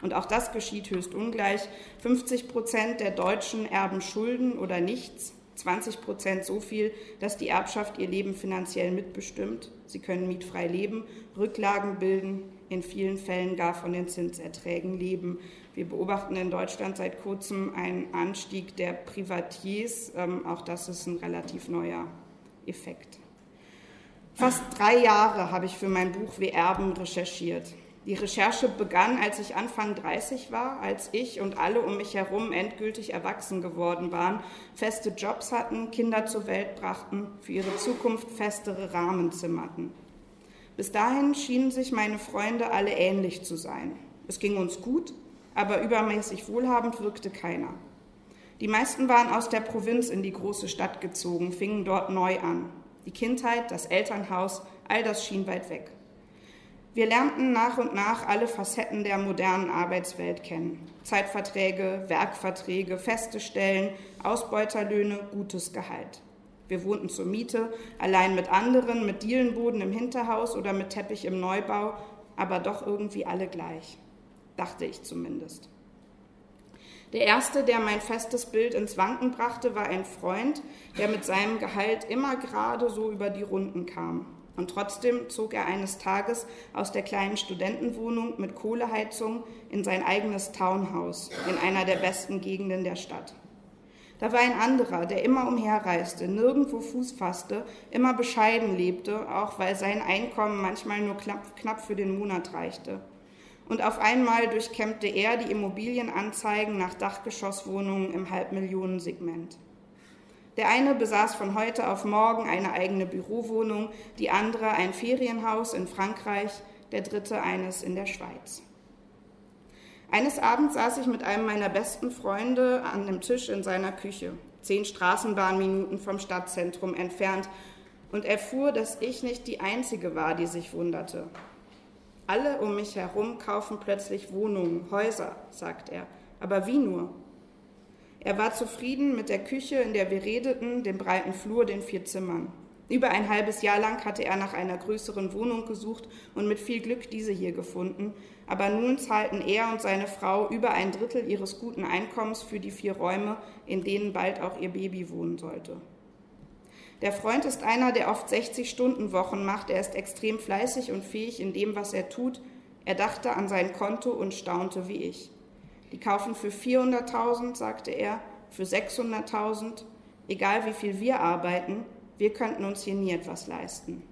Und auch das geschieht höchst ungleich. 50 Prozent der Deutschen erben Schulden oder nichts, 20 Prozent so viel, dass die Erbschaft ihr Leben finanziell mitbestimmt. Sie können mietfrei leben, Rücklagen bilden, in vielen Fällen gar von den Zinserträgen leben. Wir beobachten in Deutschland seit kurzem einen Anstieg der Privatiers. Ähm, auch das ist ein relativ neuer Effekt. Fast drei Jahre habe ich für mein Buch Wir Erben recherchiert. Die Recherche begann, als ich Anfang 30 war, als ich und alle um mich herum endgültig erwachsen geworden waren, feste Jobs hatten, Kinder zur Welt brachten, für ihre Zukunft festere Rahmen zimmerten. Bis dahin schienen sich meine Freunde alle ähnlich zu sein. Es ging uns gut, aber übermäßig wohlhabend wirkte keiner. Die meisten waren aus der Provinz in die große Stadt gezogen, fingen dort neu an. Die Kindheit, das Elternhaus, all das schien weit weg. Wir lernten nach und nach alle Facetten der modernen Arbeitswelt kennen. Zeitverträge, Werkverträge, feste Stellen, Ausbeuterlöhne, gutes Gehalt. Wir wohnten zur Miete, allein mit anderen, mit Dielenboden im Hinterhaus oder mit Teppich im Neubau, aber doch irgendwie alle gleich. Dachte ich zumindest. Der erste, der mein festes Bild ins Wanken brachte, war ein Freund, der mit seinem Gehalt immer gerade so über die Runden kam. Und trotzdem zog er eines Tages aus der kleinen Studentenwohnung mit Kohleheizung in sein eigenes Townhouse in einer der besten Gegenden der Stadt. Da war ein anderer, der immer umherreiste, nirgendwo Fuß fasste, immer bescheiden lebte, auch weil sein Einkommen manchmal nur knapp, knapp für den Monat reichte. Und auf einmal durchkämmte er die Immobilienanzeigen nach Dachgeschosswohnungen im Halbmillionensegment. Der eine besaß von heute auf morgen eine eigene Bürowohnung, die andere ein Ferienhaus in Frankreich, der dritte eines in der Schweiz. Eines Abends saß ich mit einem meiner besten Freunde an dem Tisch in seiner Küche, zehn Straßenbahnminuten vom Stadtzentrum entfernt, und erfuhr, dass ich nicht die Einzige war, die sich wunderte. Alle um mich herum kaufen plötzlich Wohnungen, Häuser, sagt er. Aber wie nur? Er war zufrieden mit der Küche, in der wir redeten, dem breiten Flur, den vier Zimmern. Über ein halbes Jahr lang hatte er nach einer größeren Wohnung gesucht und mit viel Glück diese hier gefunden. Aber nun zahlten er und seine Frau über ein Drittel ihres guten Einkommens für die vier Räume, in denen bald auch ihr Baby wohnen sollte. Der Freund ist einer, der oft 60-Stunden-Wochen macht. Er ist extrem fleißig und fähig in dem, was er tut. Er dachte an sein Konto und staunte wie ich. Die kaufen für 400.000, sagte er, für 600.000, egal wie viel wir arbeiten, wir könnten uns hier nie etwas leisten.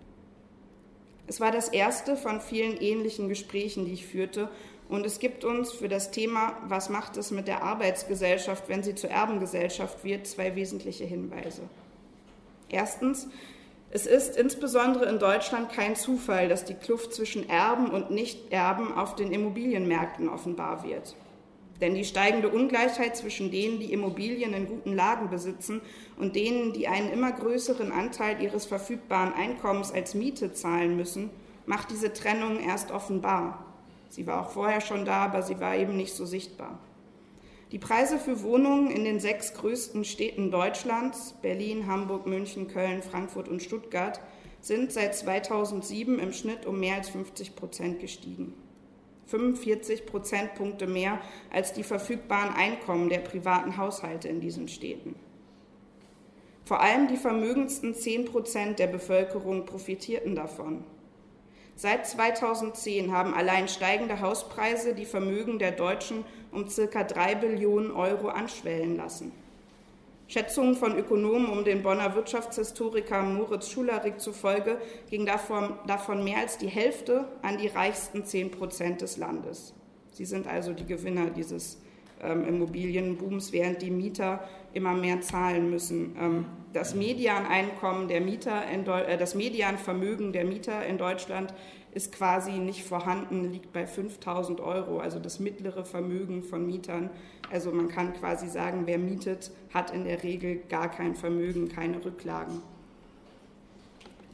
Es war das erste von vielen ähnlichen Gesprächen, die ich führte, und es gibt uns für das Thema, was macht es mit der Arbeitsgesellschaft, wenn sie zur Erbengesellschaft wird, zwei wesentliche Hinweise. Erstens, es ist insbesondere in Deutschland kein Zufall, dass die Kluft zwischen Erben und Nichterben auf den Immobilienmärkten offenbar wird. Denn die steigende Ungleichheit zwischen denen, die Immobilien in guten Lagen besitzen und denen, die einen immer größeren Anteil ihres verfügbaren Einkommens als Miete zahlen müssen, macht diese Trennung erst offenbar. Sie war auch vorher schon da, aber sie war eben nicht so sichtbar. Die Preise für Wohnungen in den sechs größten Städten Deutschlands, Berlin, Hamburg, München, Köln, Frankfurt und Stuttgart, sind seit 2007 im Schnitt um mehr als 50 Prozent gestiegen. 45 Prozentpunkte mehr als die verfügbaren Einkommen der privaten Haushalte in diesen Städten. Vor allem die vermögendsten 10 Prozent der Bevölkerung profitierten davon. Seit 2010 haben allein steigende Hauspreise die Vermögen der Deutschen um circa 3 Billionen Euro anschwellen lassen. Schätzungen von Ökonomen um den Bonner Wirtschaftshistoriker Moritz Schularik zufolge ging davon, davon mehr als die Hälfte an die reichsten 10 Prozent des Landes. Sie sind also die Gewinner dieses ähm, Immobilienbooms, während die Mieter immer mehr zahlen müssen. Ähm, das Medianeinkommen der Mieter, in äh, das Medianvermögen der Mieter in Deutschland ist quasi nicht vorhanden, liegt bei 5000 Euro, also das mittlere Vermögen von Mietern. Also man kann quasi sagen, wer mietet, hat in der Regel gar kein Vermögen, keine Rücklagen.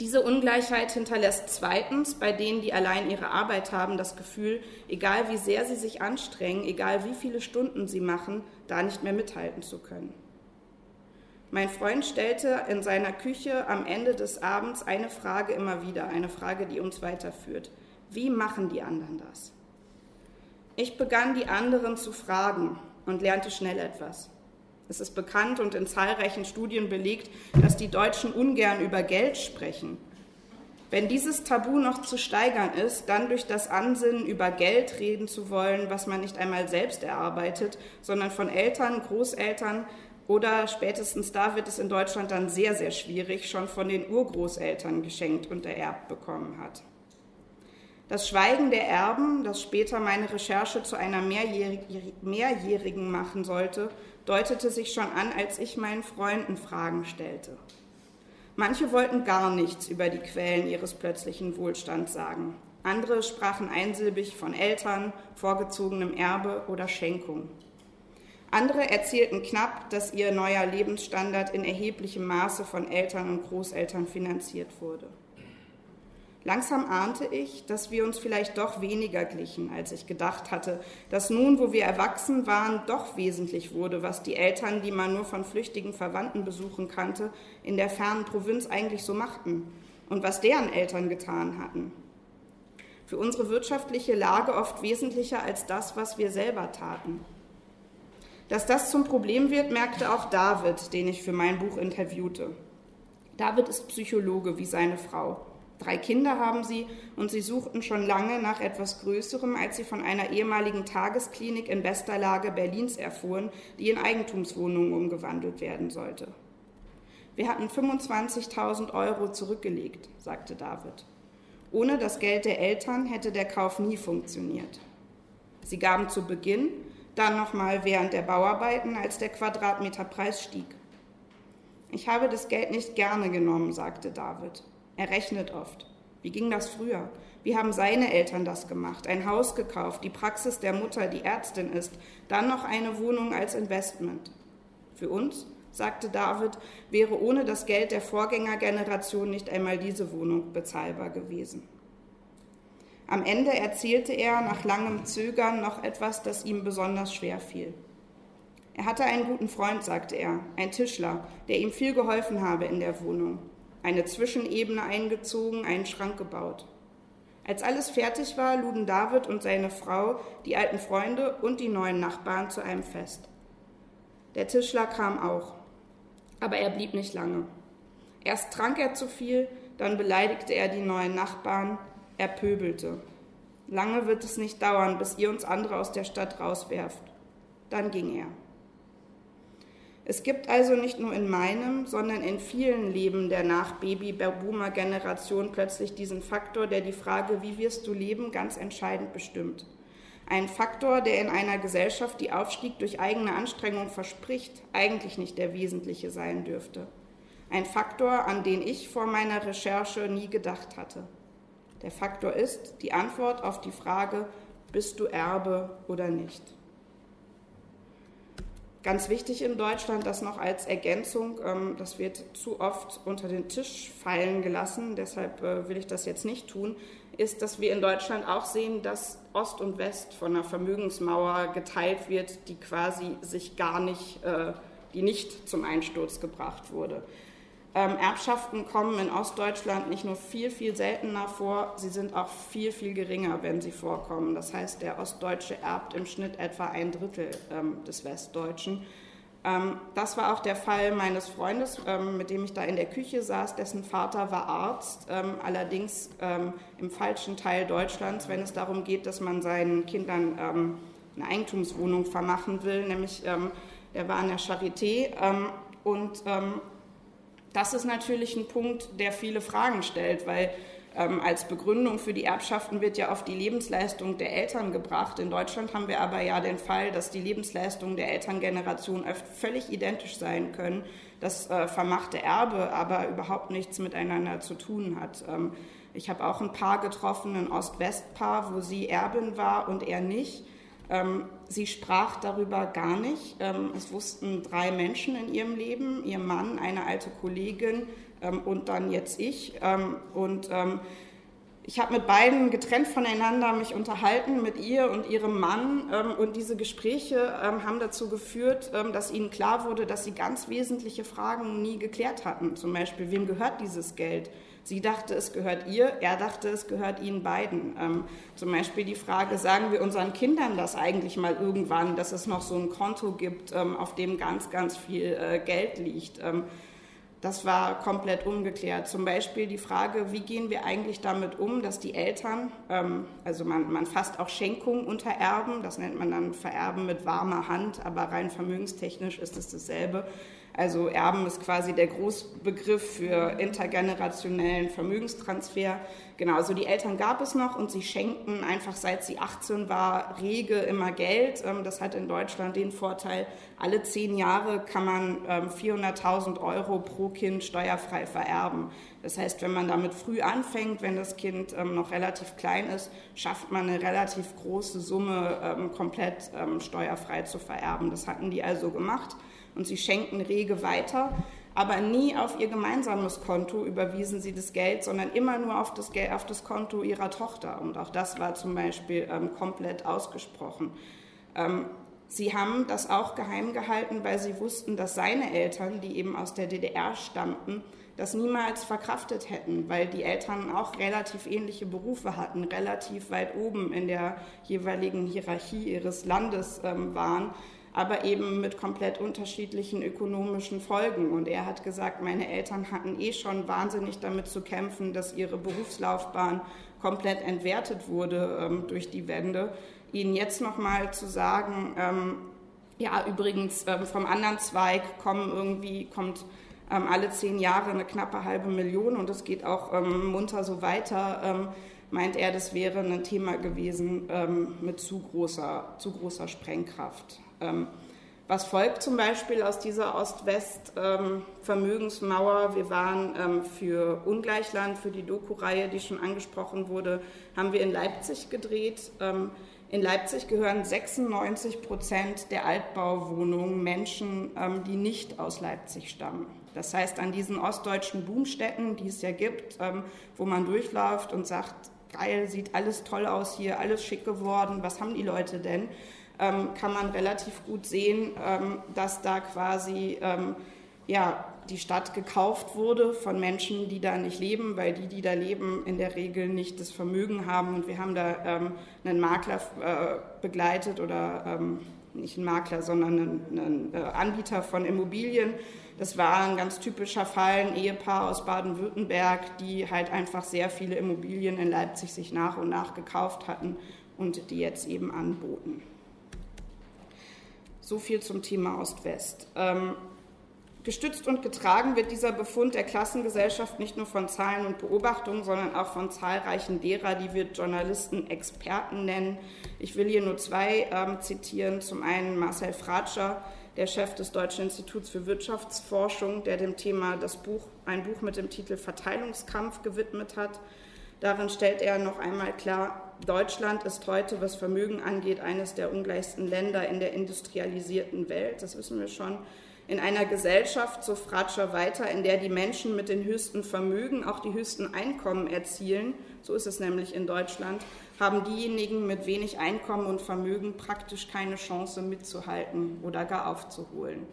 Diese Ungleichheit hinterlässt zweitens bei denen, die allein ihre Arbeit haben, das Gefühl, egal wie sehr sie sich anstrengen, egal wie viele Stunden sie machen, da nicht mehr mithalten zu können. Mein Freund stellte in seiner Küche am Ende des Abends eine Frage immer wieder, eine Frage, die uns weiterführt. Wie machen die anderen das? Ich begann die anderen zu fragen und lernte schnell etwas. Es ist bekannt und in zahlreichen Studien belegt, dass die Deutschen ungern über Geld sprechen. Wenn dieses Tabu noch zu steigern ist, dann durch das Ansinnen, über Geld reden zu wollen, was man nicht einmal selbst erarbeitet, sondern von Eltern, Großeltern oder spätestens da wird es in Deutschland dann sehr, sehr schwierig, schon von den Urgroßeltern geschenkt und ererbt bekommen hat. Das Schweigen der Erben, das später meine Recherche zu einer Mehrjährigen machen sollte, deutete sich schon an, als ich meinen Freunden Fragen stellte. Manche wollten gar nichts über die Quellen ihres plötzlichen Wohlstands sagen. Andere sprachen einsilbig von Eltern, vorgezogenem Erbe oder Schenkung. Andere erzählten knapp, dass ihr neuer Lebensstandard in erheblichem Maße von Eltern und Großeltern finanziert wurde. Langsam ahnte ich, dass wir uns vielleicht doch weniger glichen, als ich gedacht hatte, dass nun, wo wir erwachsen waren, doch wesentlich wurde, was die Eltern, die man nur von flüchtigen Verwandten besuchen kannte, in der fernen Provinz eigentlich so machten und was deren Eltern getan hatten. Für unsere wirtschaftliche Lage oft wesentlicher als das, was wir selber taten. Dass das zum Problem wird, merkte auch David, den ich für mein Buch interviewte. David ist Psychologe wie seine Frau. Drei Kinder haben sie und sie suchten schon lange nach etwas Größerem, als sie von einer ehemaligen Tagesklinik in bester Lage Berlins erfuhren, die in Eigentumswohnungen umgewandelt werden sollte. Wir hatten 25.000 Euro zurückgelegt, sagte David. Ohne das Geld der Eltern hätte der Kauf nie funktioniert. Sie gaben zu Beginn, dann nochmal während der Bauarbeiten, als der Quadratmeterpreis stieg. Ich habe das Geld nicht gerne genommen, sagte David. Er rechnet oft. Wie ging das früher? Wie haben seine Eltern das gemacht? Ein Haus gekauft, die Praxis der Mutter, die Ärztin ist, dann noch eine Wohnung als Investment. Für uns, sagte David, wäre ohne das Geld der Vorgängergeneration nicht einmal diese Wohnung bezahlbar gewesen. Am Ende erzählte er nach langem Zögern noch etwas, das ihm besonders schwer fiel. Er hatte einen guten Freund, sagte er, ein Tischler, der ihm viel geholfen habe in der Wohnung eine Zwischenebene eingezogen, einen Schrank gebaut. Als alles fertig war, luden David und seine Frau die alten Freunde und die neuen Nachbarn zu einem Fest. Der Tischler kam auch, aber er blieb nicht lange. Erst trank er zu viel, dann beleidigte er die neuen Nachbarn, er pöbelte. Lange wird es nicht dauern, bis ihr uns andere aus der Stadt rauswerft. Dann ging er. Es gibt also nicht nur in meinem, sondern in vielen Leben der Nach-Baby-Boomer-Generation plötzlich diesen Faktor, der die Frage, wie wirst du leben, ganz entscheidend bestimmt. Ein Faktor, der in einer Gesellschaft, die Aufstieg durch eigene Anstrengung verspricht, eigentlich nicht der wesentliche sein dürfte. Ein Faktor, an den ich vor meiner Recherche nie gedacht hatte. Der Faktor ist die Antwort auf die Frage, bist du Erbe oder nicht? Ganz wichtig in Deutschland, das noch als Ergänzung, ähm, das wird zu oft unter den Tisch fallen gelassen, deshalb äh, will ich das jetzt nicht tun, ist, dass wir in Deutschland auch sehen, dass Ost und West von einer Vermögensmauer geteilt wird, die quasi sich gar nicht, äh, die nicht zum Einsturz gebracht wurde. Ähm, Erbschaften kommen in Ostdeutschland nicht nur viel, viel seltener vor, sie sind auch viel, viel geringer, wenn sie vorkommen. Das heißt, der Ostdeutsche erbt im Schnitt etwa ein Drittel ähm, des Westdeutschen. Ähm, das war auch der Fall meines Freundes, ähm, mit dem ich da in der Küche saß. Dessen Vater war Arzt, ähm, allerdings ähm, im falschen Teil Deutschlands, wenn es darum geht, dass man seinen Kindern eine Eigentumswohnung vermachen will, nämlich er war an der Charité und das ist natürlich ein Punkt, der viele Fragen stellt, weil Ähm, als Begründung für die Erbschaften wird ja oft die Lebensleistung der Eltern gebracht. In Deutschland haben wir aber ja den Fall, dass die Lebensleistungen der Elterngeneration oft völlig identisch sein können, das äh, vermachte Erbe aber überhaupt nichts miteinander zu tun hat. Ähm, ich habe auch ein Paar getroffen, ein Ost-West-Paar, wo sie Erbin war und er nicht. Ähm, sie sprach darüber gar nicht. Ähm, es wussten drei Menschen in ihrem Leben, ihr Mann, eine alte Kollegin ähm, und dann jetzt ich. Und ich habe mit beiden getrennt voneinander mich unterhalten, mit ihr und ihrem Mann. Und diese Gespräche haben dazu geführt, dass ihnen klar wurde, dass sie ganz wesentliche Fragen nie geklärt hatten. Zum Beispiel, wem gehört dieses Geld? Sie dachte, es gehört ihr, er dachte, es gehört ihnen beiden. Ähm, zum Beispiel die Frage, sagen wir unseren Kindern das eigentlich mal irgendwann, dass es noch so ein Konto gibt, ähm, auf dem ganz, ganz viel äh, Geld liegt. Ähm, das war komplett ungeklärt. Zum Beispiel die Frage, wie gehen wir eigentlich damit um, dass die Eltern, ähm, also man, man fasst auch Schenkung unter Erben, das nennt man dann Vererben mit warmer Hand, aber rein vermögenstechnisch ist es dasselbe. Also Erben ist quasi der Großbegriff für intergenerationellen Vermögenstransfer. Genau, also die Eltern gab es noch und sie schenkten einfach seit sie 18 war rege immer Geld. Ähm, das hat in Deutschland den Vorteil, alle zehn Jahre kann man 400.000 ähm, Euro pro Kind steuerfrei vererben. Das heißt, wenn man damit früh anfängt, wenn das Kind ähm, noch relativ klein ist, schafft man eine relativ große Summe komplett steuerfrei zu vererben. Das hatten die also gemacht und sie schenken rege weiter, aber nie auf ihr gemeinsames Konto überwiesen sie das Geld, sondern immer nur auf das, Geld, auf das Konto ihrer Tochter. Und auch das war zum Beispiel ähm, komplett ausgesprochen. Ähm, sie haben das auch geheim gehalten, weil sie wussten, dass seine Eltern, die eben aus der DDR stammten, das niemals verkraftet hätten, weil die Eltern auch relativ ähnliche Berufe hatten, relativ weit oben in der jeweiligen Hierarchie ihres Landes ähm, waren aber eben mit komplett unterschiedlichen ökonomischen Folgen. Und er hat gesagt, meine Eltern hatten eh schon wahnsinnig damit zu kämpfen, dass ihre Berufslaufbahn komplett entwertet wurde ähm, durch die Wende. Ihnen jetzt nochmal zu sagen, ähm, ja, übrigens ähm, vom anderen Zweig kommen irgendwie, kommt ähm, alle zehn Jahre eine knappe halbe Million und es geht auch ähm, munter so weiter ähm, meint er, das wäre ein Thema gewesen ähm, mit zu großer, zu großer Sprengkraft. Ähm, was folgt zum Beispiel aus dieser Ost-West-Vermögensmauer? Wir waren ähm, für Ungleichland, für die Doku-Reihe, die schon angesprochen wurde, haben wir in Leipzig gedreht. Ähm, in Leipzig gehören 96 Prozent der Altbauwohnungen Menschen, die nicht aus Leipzig stammen. Das heißt, an diesen ostdeutschen Boomstätten, die es ja gibt, wo man durchläuft und sagt, geil, sieht alles toll aus hier, alles schick geworden, was haben die Leute denn? Ähm, kann man relativ gut sehen, ähm, dass da quasi ähm, ja, die Stadt gekauft wurde von Menschen, die da nicht leben, weil die, die da leben, in der Regel nicht das Vermögen haben. Und wir haben da ähm, einen Makler äh, begleitet oder ähm, nicht einen Makler, sondern einen, einen äh, Anbieter von Immobilien. Das war ein ganz typischer Fall, ein Ehepaar aus Baden-Württemberg, die halt einfach sehr viele Immobilien in Leipzig sich nach und nach gekauft hatten und die jetzt eben anboten. So viel zum Thema Ost-West. Ähm, gestützt und getragen wird dieser Befund der Klassengesellschaft nicht nur von Zahlen und Beobachtungen, sondern auch von zahlreichen derer, die wir Journalisten Experten nennen. Ich will hier nur zwei ähm, zitieren. Zum einen Marcel Fratscher, der Chef des Deutschen Instituts für Wirtschaftsforschung, der dem Thema das Buch, ein Buch mit dem Titel Verteilungskampf gewidmet hat. Darin stellt er noch einmal klar, Deutschland ist heute, was Vermögen angeht, eines der ungleichsten Länder in der industrialisierten Welt. Das wissen wir schon. In einer Gesellschaft, so Fratscher weiter, in der die Menschen mit den höchsten Vermögen auch die höchsten Einkommen erzielen, so ist es nämlich in Deutschland, haben diejenigen mit wenig Einkommen und Vermögen praktisch keine Chance mitzuhalten oder gar aufzuholen.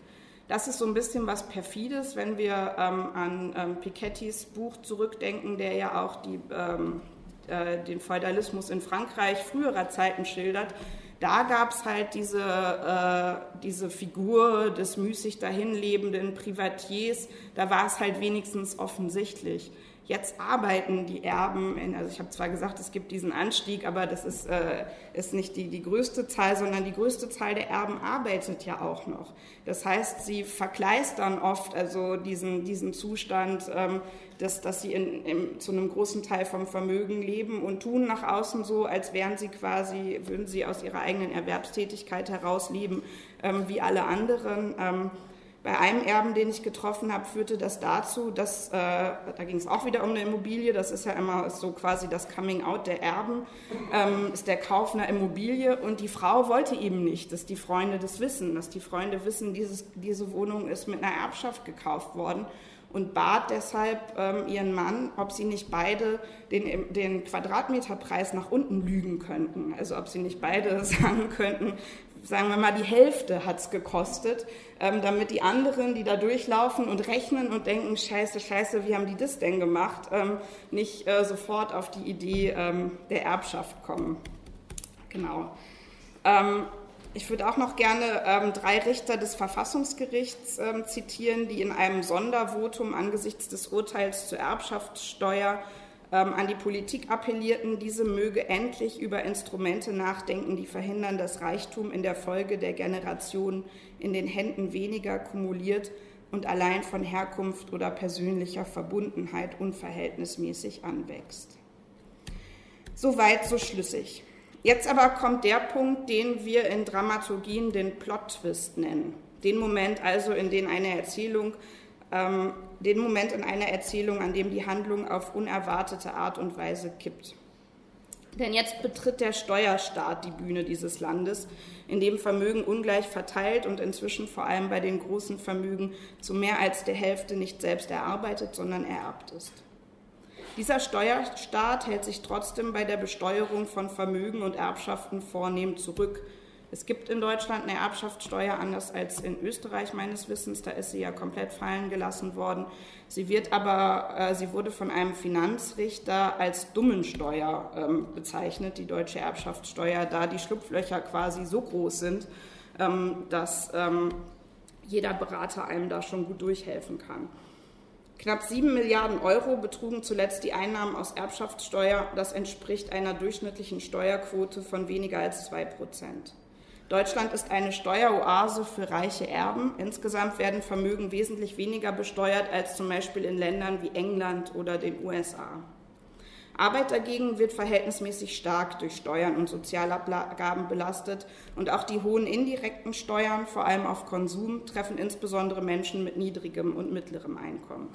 Das ist so ein bisschen was Perfides, wenn wir ähm, an ähm, Pikettys Buch zurückdenken, der ja auch die, ähm, äh, den Feudalismus in Frankreich früherer Zeiten schildert. Da gab es halt diese, äh, diese Figur des müßig dahinlebenden Privatiers, da war es halt wenigstens offensichtlich. Jetzt arbeiten die Erben, in, also ich habe zwar gesagt, es gibt diesen Anstieg, aber das ist, äh, ist nicht die, die größte Zahl, sondern die größte Zahl der Erben arbeitet ja auch noch. Das heißt, sie verkleistern oft also diesen, diesen Zustand, ähm, dass, dass sie in, in, zu einem großen Teil vom Vermögen leben und tun nach außen so, als wären sie quasi, würden sie aus ihrer eigenen Erwerbstätigkeit heraus leben, ähm, wie alle anderen. Ähm, bei einem Erben, den ich getroffen habe, führte das dazu, dass, äh, da ging es auch wieder um eine Immobilie, das ist ja immer so quasi das Coming-out der Erben, ähm, ist der Kauf einer Immobilie und die Frau wollte eben nicht, dass die Freunde das wissen, dass die Freunde wissen, dieses, diese Wohnung ist mit einer Erbschaft gekauft worden und bat deshalb ähm, ihren Mann, ob sie nicht beide den, den Quadratmeterpreis nach unten lügen könnten. Also ob sie nicht beide [LAUGHS] sagen könnten, sagen wir mal, die Hälfte hat es gekostet, ähm, damit die anderen, die da durchlaufen und rechnen und denken, scheiße, scheiße, wie haben die das denn gemacht, ähm, nicht äh, sofort auf die Idee ähm, der Erbschaft kommen. Genau. Ähm, ich würde auch noch gerne ähm, drei Richter des Verfassungsgerichts ähm, zitieren, die in einem Sondervotum angesichts des Urteils zur Erbschaftssteuer an die Politik appellierten, diese möge endlich über Instrumente nachdenken, die verhindern, dass Reichtum in der Folge der Generation in den Händen weniger kumuliert und allein von Herkunft oder persönlicher Verbundenheit unverhältnismäßig anwächst. Soweit so schlüssig. Jetzt aber kommt der Punkt, den wir in Dramaturgien den Plot-Twist nennen. Den Moment also, in dem eine Erzählung ähm, den Moment in einer Erzählung, an dem die Handlung auf unerwartete Art und Weise kippt. Denn jetzt betritt der Steuerstaat die Bühne dieses Landes, in dem Vermögen ungleich verteilt und inzwischen vor allem bei den großen Vermögen zu mehr als der Hälfte nicht selbst erarbeitet, sondern ererbt ist. Dieser Steuerstaat hält sich trotzdem bei der Besteuerung von Vermögen und Erbschaften vornehm zurück, es gibt in Deutschland eine Erbschaftssteuer, anders als in Österreich meines Wissens. Da ist sie ja komplett fallen gelassen worden. Sie wird aber, äh, sie wurde von einem Finanzrichter als Dummensteuer ähm, bezeichnet, die deutsche Erbschaftssteuer, da die Schlupflöcher quasi so groß sind, ähm, dass ähm, jeder Berater einem da schon gut durchhelfen kann. Knapp sieben Milliarden Euro betrugen zuletzt die Einnahmen aus Erbschaftssteuer. Das entspricht einer durchschnittlichen Steuerquote von weniger als zwei Prozent. Deutschland ist eine Steueroase für reiche Erben. Insgesamt werden Vermögen wesentlich weniger besteuert als zum Beispiel in Ländern wie England oder den USA. Arbeit dagegen wird verhältnismäßig stark durch Steuern und Sozialabgaben belastet und auch die hohen indirekten Steuern, vor allem auf Konsum, treffen insbesondere Menschen mit niedrigem und mittlerem Einkommen.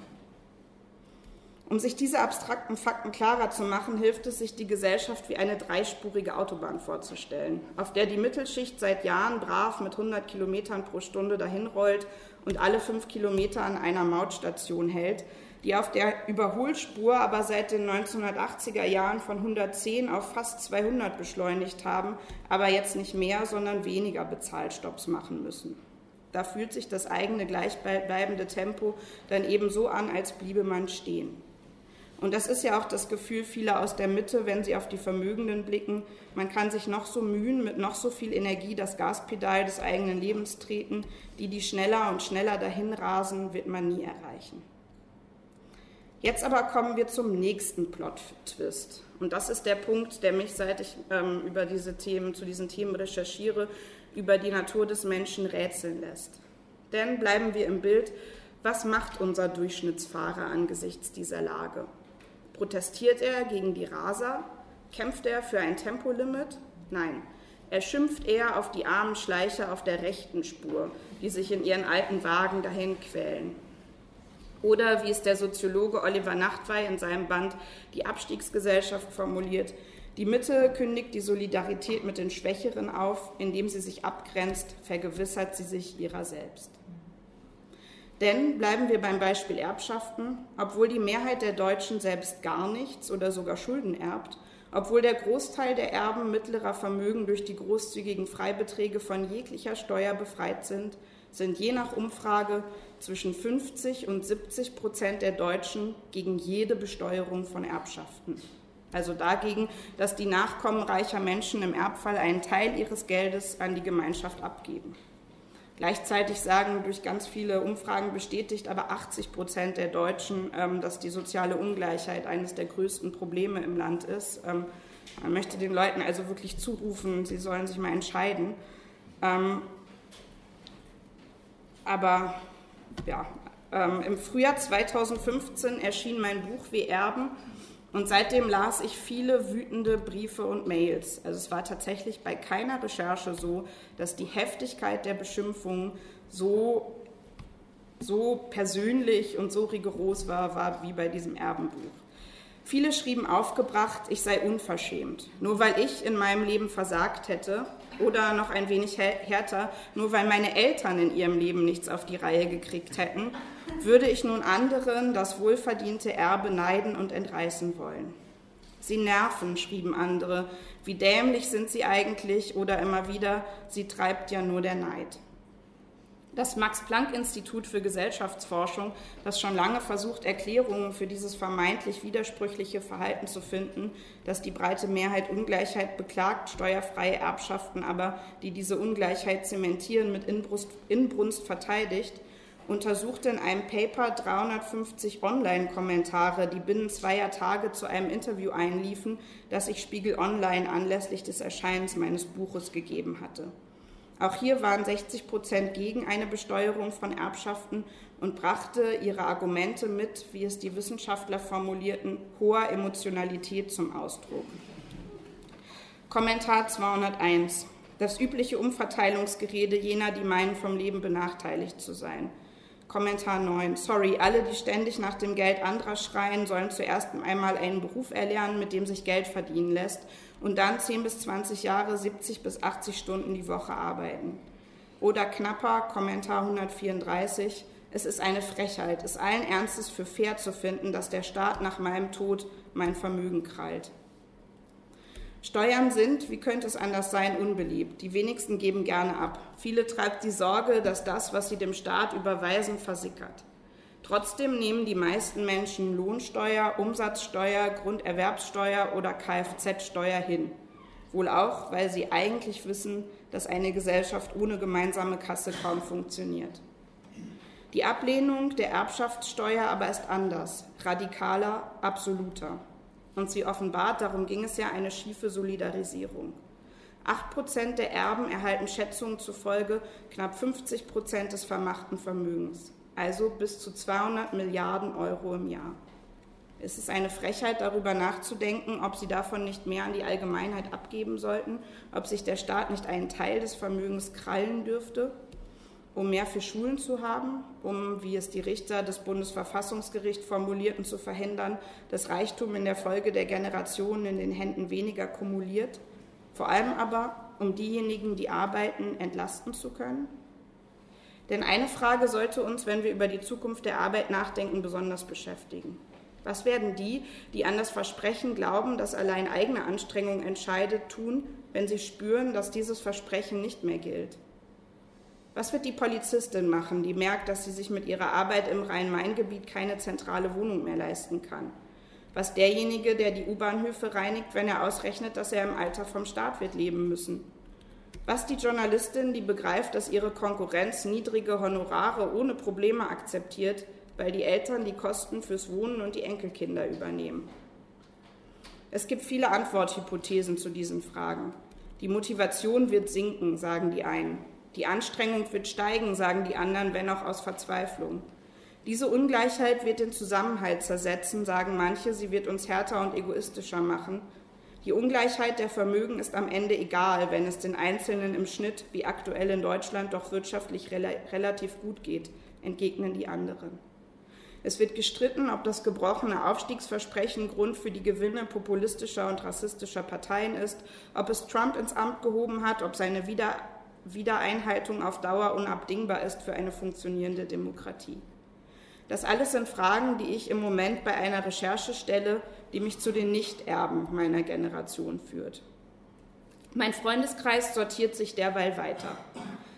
Um sich diese abstrakten Fakten klarer zu machen, hilft es sich, die Gesellschaft wie eine dreispurige Autobahn vorzustellen, auf der die Mittelschicht seit Jahren brav mit 100 Kilometern pro Stunde dahinrollt und alle fünf Kilometer an einer Mautstation hält, die auf der Überholspur aber seit den 1980er Jahren von 110 auf fast 200 beschleunigt haben, aber jetzt nicht mehr, sondern weniger Bezahlstopps machen müssen. Da fühlt sich das eigene gleichbleibende Tempo dann eben so an, als bliebe man stehen. Und das ist ja auch das Gefühl vieler aus der Mitte, wenn sie auf die Vermögenden blicken. Man kann sich noch so mühen, mit noch so viel Energie das Gaspedal des eigenen Lebens treten. Die, die schneller und schneller dahin rasen, wird man nie erreichen. Jetzt aber kommen wir zum nächsten Plot-Twist. Und das ist der Punkt, der mich, seit ich ähm, über diese Themen, zu diesen Themen recherchiere, über die Natur des Menschen rätseln lässt. Denn bleiben wir im Bild, was macht unser Durchschnittsfahrer angesichts dieser Lage? Protestiert er gegen die Raser? Kämpft er für ein Tempolimit? Nein. Er schimpft eher auf die armen Schleicher auf der rechten Spur, die sich in ihren alten Wagen dahin quälen. Oder wie es der Soziologe Oliver Nachtwey in seinem Band Die Abstiegsgesellschaft formuliert, die Mitte kündigt die Solidarität mit den Schwächeren auf, indem sie sich abgrenzt, vergewissert sie sich ihrer selbst. Denn bleiben wir beim Beispiel Erbschaften, obwohl die Mehrheit der Deutschen selbst gar nichts oder sogar Schulden erbt, obwohl der Großteil der Erben mittlerer Vermögen durch die großzügigen Freibeträge von jeglicher Steuer befreit sind, sind je nach Umfrage zwischen 50 und 70 Prozent der Deutschen gegen jede Besteuerung von Erbschaften. Also dagegen, dass die Nachkommen reicher Menschen im Erbfall einen Teil ihres Geldes an die Gemeinschaft abgeben. Gleichzeitig sagen durch ganz viele Umfragen bestätigt aber 80 Prozent der Deutschen, ähm, dass die soziale Ungleichheit eines der größten Probleme im Land ist. Ähm, man möchte den Leuten also wirklich zurufen, sie sollen sich mal entscheiden. Ähm, aber ja, im Frühjahr 2015 erschien mein Buch Wir erben und seitdem las ich viele wütende Briefe und Mails. Also es war tatsächlich bei keiner Recherche so, dass die Heftigkeit der Beschimpfungen so, so persönlich und so rigoros war, war wie bei diesem Erbenbuch. Viele schrieben aufgebracht, ich sei unverschämt, nur weil ich in meinem Leben versagt hätte oder noch ein wenig härter, nur weil meine Eltern in ihrem Leben nichts auf die Reihe gekriegt hätten würde ich nun anderen das wohlverdiente Erbe neiden und entreißen wollen. Sie nerven, schrieben andere. Wie dämlich sind sie eigentlich? Oder immer wieder, sie treibt ja nur der Neid. Das Max-Planck-Institut für Gesellschaftsforschung, das schon lange versucht, Erklärungen für dieses vermeintlich widersprüchliche Verhalten zu finden, dass die breite Mehrheit Ungleichheit beklagt, steuerfreie Erbschaften aber, die diese Ungleichheit zementieren, mit Inbrunst, Inbrunst verteidigt, untersuchte in einem Paper 350 Online-Kommentare, die binnen zweier Tage zu einem Interview einliefen, das ich Spiegel Online anlässlich des Erscheinens meines Buches gegeben hatte. Auch hier waren 60 Prozent gegen eine Besteuerung von Erbschaften und brachte ihre Argumente mit, wie es die Wissenschaftler formulierten, hoher Emotionalität zum Ausdruck. Kommentar 201. Das übliche Umverteilungsgerede jener, die meinen, vom Leben benachteiligt zu sein. Kommentar 9. Sorry, alle, die ständig nach dem Geld anderer schreien, sollen zuerst einmal einen Beruf erlernen, mit dem sich Geld verdienen lässt und dann 10 bis 20 Jahre, 70 bis 80 Stunden die Woche arbeiten. Oder knapper, Kommentar 134. Es ist eine Frechheit, es allen Ernstes für fair zu finden, dass der Staat nach meinem Tod mein Vermögen krallt. Steuern sind, wie könnte es anders sein, unbeliebt. Die wenigsten geben gerne ab. Viele treibt die Sorge, dass das, was sie dem Staat überweisen, versickert. Trotzdem nehmen die meisten Menschen Lohnsteuer, Umsatzsteuer, Grunderwerbssteuer oder Kfz-Steuer hin. Wohl auch, weil sie eigentlich wissen, dass eine Gesellschaft ohne gemeinsame Kasse kaum funktioniert. Die Ablehnung der Erbschaftssteuer aber ist anders, radikaler, absoluter und sie offenbart, darum ging es ja, eine schiefe Solidarisierung. Acht Prozent der Erben erhalten Schätzungen zufolge knapp 50 Prozent des vermachten Vermögens, also bis zu 200 Milliarden Euro im Jahr. Es ist eine Frechheit, darüber nachzudenken, ob sie davon nicht mehr an die Allgemeinheit abgeben sollten, ob sich der Staat nicht einen Teil des Vermögens krallen dürfte um mehr für Schulen zu haben, um, wie es die Richter des Bundesverfassungsgerichts formulierten, zu verhindern, dass Reichtum in der Folge der Generationen in den Händen weniger kumuliert, vor allem aber, um diejenigen, die arbeiten, entlasten zu können? Denn eine Frage sollte uns, wenn wir über die Zukunft der Arbeit nachdenken, besonders beschäftigen. Was werden die, die an das Versprechen glauben, dass allein eigene Anstrengung entscheidet, tun, wenn sie spüren, dass dieses Versprechen nicht mehr gilt? Was wird die Polizistin machen, die merkt, dass sie sich mit ihrer Arbeit im Rhein-Main-Gebiet keine zentrale Wohnung mehr leisten kann? Was derjenige, der die U-Bahnhöfe reinigt, wenn er ausrechnet, dass er im Alter vom Staat wird leben müssen? Was die Journalistin, die begreift, dass ihre Konkurrenz niedrige Honorare ohne Probleme akzeptiert, weil die Eltern die Kosten fürs Wohnen und die Enkelkinder übernehmen? Es gibt viele Antworthypothesen zu diesen Fragen. Die Motivation wird sinken, sagen die einen. Die Anstrengung wird steigen, sagen die anderen, wenn auch aus Verzweiflung. Diese Ungleichheit wird den Zusammenhalt zersetzen, sagen manche, sie wird uns härter und egoistischer machen. Die Ungleichheit der Vermögen ist am Ende egal, wenn es den Einzelnen im Schnitt, wie aktuell in Deutschland, doch wirtschaftlich rel relativ gut geht, entgegnen die anderen. Es wird gestritten, ob das gebrochene Aufstiegsversprechen Grund für die Gewinne populistischer und rassistischer Parteien ist, ob es Trump ins Amt gehoben hat, ob seine Wieder Wiedereinhaltung auf Dauer unabdingbar ist für eine funktionierende Demokratie. Das alles sind Fragen, die ich im Moment bei einer Recherche stelle, die mich zu den Nichterben meiner Generation führt. Mein Freundeskreis sortiert sich derweil weiter.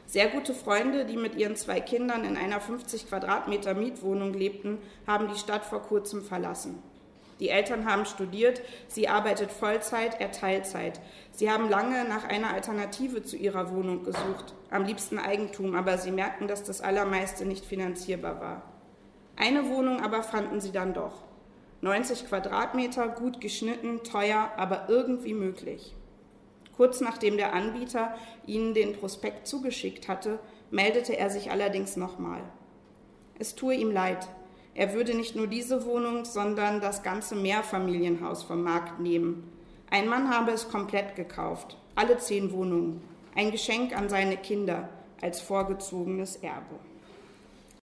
Sehr gute Freunde, die mit ihren zwei Kindern in einer 50 Quadratmeter Mietwohnung lebten, haben die Stadt vor kurzem verlassen. Die Eltern haben studiert, sie arbeitet Vollzeit, er Teilzeit. Sie haben lange nach einer Alternative zu ihrer Wohnung gesucht, am liebsten Eigentum, aber sie merkten, dass das Allermeiste nicht finanzierbar war. Eine Wohnung aber fanden sie dann doch. 90 Quadratmeter, gut geschnitten, teuer, aber irgendwie möglich. Kurz nachdem der Anbieter ihnen den Prospekt zugeschickt hatte, meldete er sich allerdings nochmal. Es tue ihm leid. Er würde nicht nur diese Wohnung, sondern das ganze Mehrfamilienhaus vom Markt nehmen. Ein Mann habe es komplett gekauft, alle zehn Wohnungen. Ein Geschenk an seine Kinder als vorgezogenes Erbe.